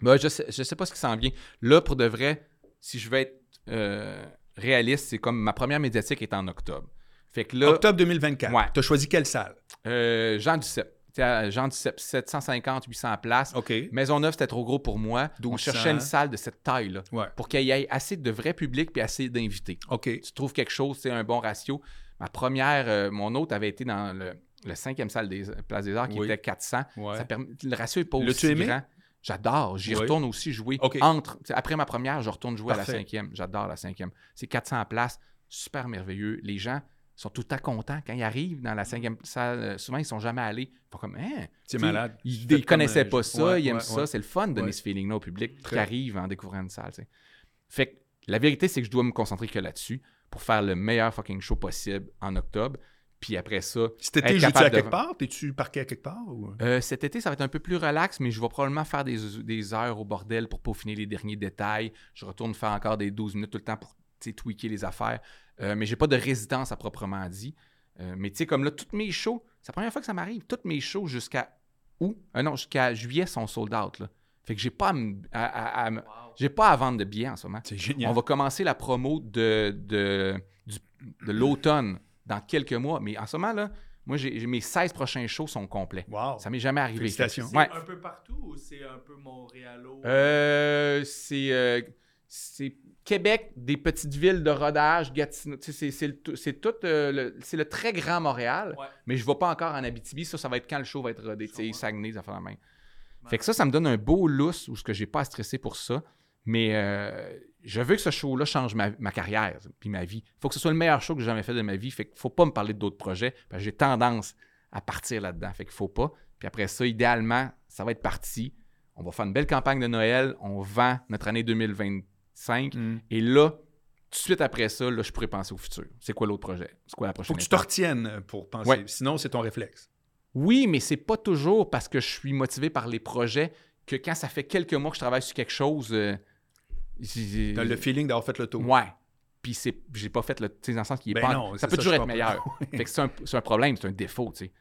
Ben, je sais, je sais pas ce qui s'en vient. Là, pour de vrai, si je veux être euh, réaliste, c'est comme ma première médiatique est en octobre. Fait que là, Octobre 2024. Ouais. Tu as choisi quelle salle? euh, Jean Duceppe. À Jean Duceppe, 750, 800 places. OK. Maisonneuve, c'était trop gros pour moi. On 1200. cherchait une salle de cette taille-là Ouais. pour qu'il y ait assez de vrai public puis assez d'invités. OK. Tu trouves quelque chose, c'est un bon ratio. Ma première, euh, mon autre avait été dans le, le cinquième salle des Place des Arts qui Oui. était 400. Ouais. Ça permet- le ratio n'est pas aussi aimé? grand. J'adore. J'y Oui. retourne aussi jouer. Entre, après ma première, je retourne jouer à la cinquième. J'adore la cinquième. C'est 400 places. Super merveilleux. Les gens sont tout le temps contents. Quand ils arrivent dans la cinquième salle, euh, souvent, ils sont jamais allés. Ils font comme, hein? C'est malade. Ils ne connaissaient pas ça, ouais, ils aiment ouais, ça. C'est le fun de donner ce feeling-là au public Très. qui arrive en découvrant une salle. Fait que la vérité, c'est que je dois me concentrer que là-dessus pour faire le meilleur fucking show possible en octobre. Puis après ça, Cet été, joues-tu à de- quelque part? T'es-tu parqué à quelque part? Ou... euh, cet été, ça va être un peu plus relax, mais je vais probablement faire des, des heures au bordel pour peaufiner les derniers détails. Je retourne faire encore des 12 minutes tout le temps pour tweaker les affaires. Euh, mais j'ai pas de résidence à proprement dit. Euh, mais tu sais, comme là, toutes mes shows, c'est la première fois que ça m'arrive. Toutes mes shows jusqu'à août, euh, non, jusqu'à juillet sont sold out. Là. Fait que j'ai pas à, me- à- à- à me- Wow. j'ai pas à vendre de billets en ce moment. C'est génial. On va commencer la promo de, de l'automne dans quelques mois. Mais en ce moment, là, moi, j'ai, mes 16 prochains shows sont complets. Wow. Ça m'est jamais arrivé. Félicitations. C'est Ouais. un peu partout ou c'est un peu Montréalo? Euh, c'est, euh, c'est Québec, des petites villes de rodage, Gatineau. C'est, c'est, le tout- euh, le, c'est le très grand Montréal, Ouais. mais je ne vais pas encore en Abitibi. Ça, ça va être quand le show va être rodé. tu sais, comprends. Saguenay, ça fait la même. Fait que ça, ça me donne un beau lousse où je n'ai pas à stresser pour ça. Mais euh, je veux que ce show-là change ma, ma carrière puis ma vie. Il faut que ce soit le meilleur show que j'ai jamais fait de ma vie. Fait qu'il faut pas me parler d'autres projets parce que j'ai tendance à partir là-dedans. Fait qu'il faut pas. Puis après ça, idéalement, ça va être parti. On va faire une belle campagne de Noël. On vend notre année 2025. Mm. Et là, tout de suite après ça, là, je pourrais penser au futur. C'est quoi l'autre projet? C'est quoi la prochaine Faut que tu te retiennes pour penser. Ouais. Sinon, c'est ton réflexe. Oui, mais c'est pas toujours parce que je suis motivé par les projets que quand ça fait quelques mois que je travaille sur quelque chose. euh, T'as le feeling d'avoir fait le tour. Ouais. Puis c'est, j'ai pas fait le. Tu sais, dans le sens qu'il est Ben pas. non, ça peut ça, toujours être meilleur. (laughs) fait que c'est un, c'est un problème, c'est un défaut, tu sais.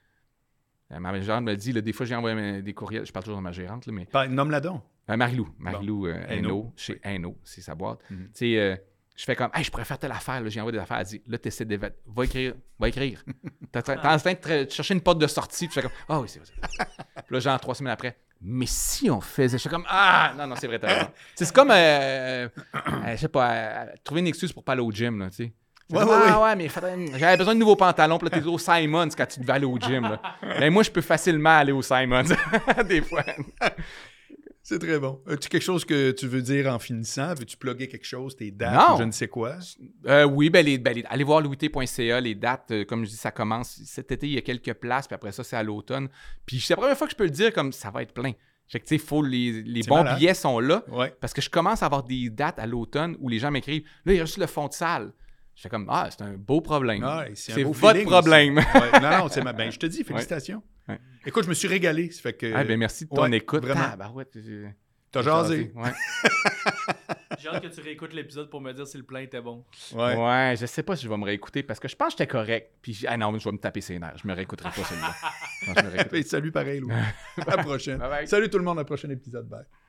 Euh, Ma gérante me dit, là, des fois, j'ai envoyé des courriels. Je parle toujours de ma gérante, là, mais. Nomme-la donc. Euh, Marilou. Marilou euh, Hainaut. Hainaut, chez Hainaut, c'est sa boîte. Mhm. Tu sais, euh, je fais comme, hey, je pourrais faire telle affaire. J'ai envoyé des affaires. Elle dit, là, t'essaies de. Va écrire. Va écrire. (laughs) T'es en train de chercher une porte de sortie. Puis je fais comme, ah oui, c'est vrai. c'est vrai. (laughs) Puis là, genre, trois semaines après, mais si on faisait. Je fais comme, ah, non, non, c'est vrai, t'as raison. C'est comme, euh, euh, je sais pas, euh, trouver une excuse pour pas aller au gym, là, tu sais. Ouais, comme, ouais, ah ouais, mais faudrait- j'avais besoin de nouveaux pantalons. Puis là, t'es au Simons quand tu devais aller au gym. Là. Mais moi, je peux facilement aller au Simons, (laughs) des fois. C'est très bon. As-tu quelque chose que tu veux dire en finissant? Veux-tu plugger quelque chose, tes dates Non. ou je ne sais quoi? Euh, oui, ben, les- ben, les- allez voir louité.ca, les dates, euh, comme je dis, ça commence cet été, il y a quelques places, puis après ça, c'est à l'automne. Puis c'est la première fois que je peux le dire comme ça va être plein. Fait que, tu sais, faut les, les bons malade. billets sont là, Ouais. parce que je commence à avoir des dates à l'automne où les gens m'écrivent Là, il y a juste le fond de salle. Je fais comme Ah, c'est un beau problème. Ouais, c'est votre feeling problème. Ouais. Non, non, c'est ma... ben, je te dis, félicitations. Ouais. Écoute, je me suis régalé. Ça fait que... Ah, ben merci de ton ouais, écoute. vraiment. Ah, ben T'as jasé. Ouais. (laughs) J'ai hâte que tu réécoutes l'épisode pour me dire si le plein était bon. Ouais. Ouais. je sais pas si je vais me réécouter parce que je pense que j'étais correct. Puis, ah non, mais je vais me taper ses nerfs. Je me réécouterai pas celui-là. (laughs) Salut pareil, Louis. (laughs) à la prochaine. Bye bye. Salut tout le monde, à un prochain épisode. Bye.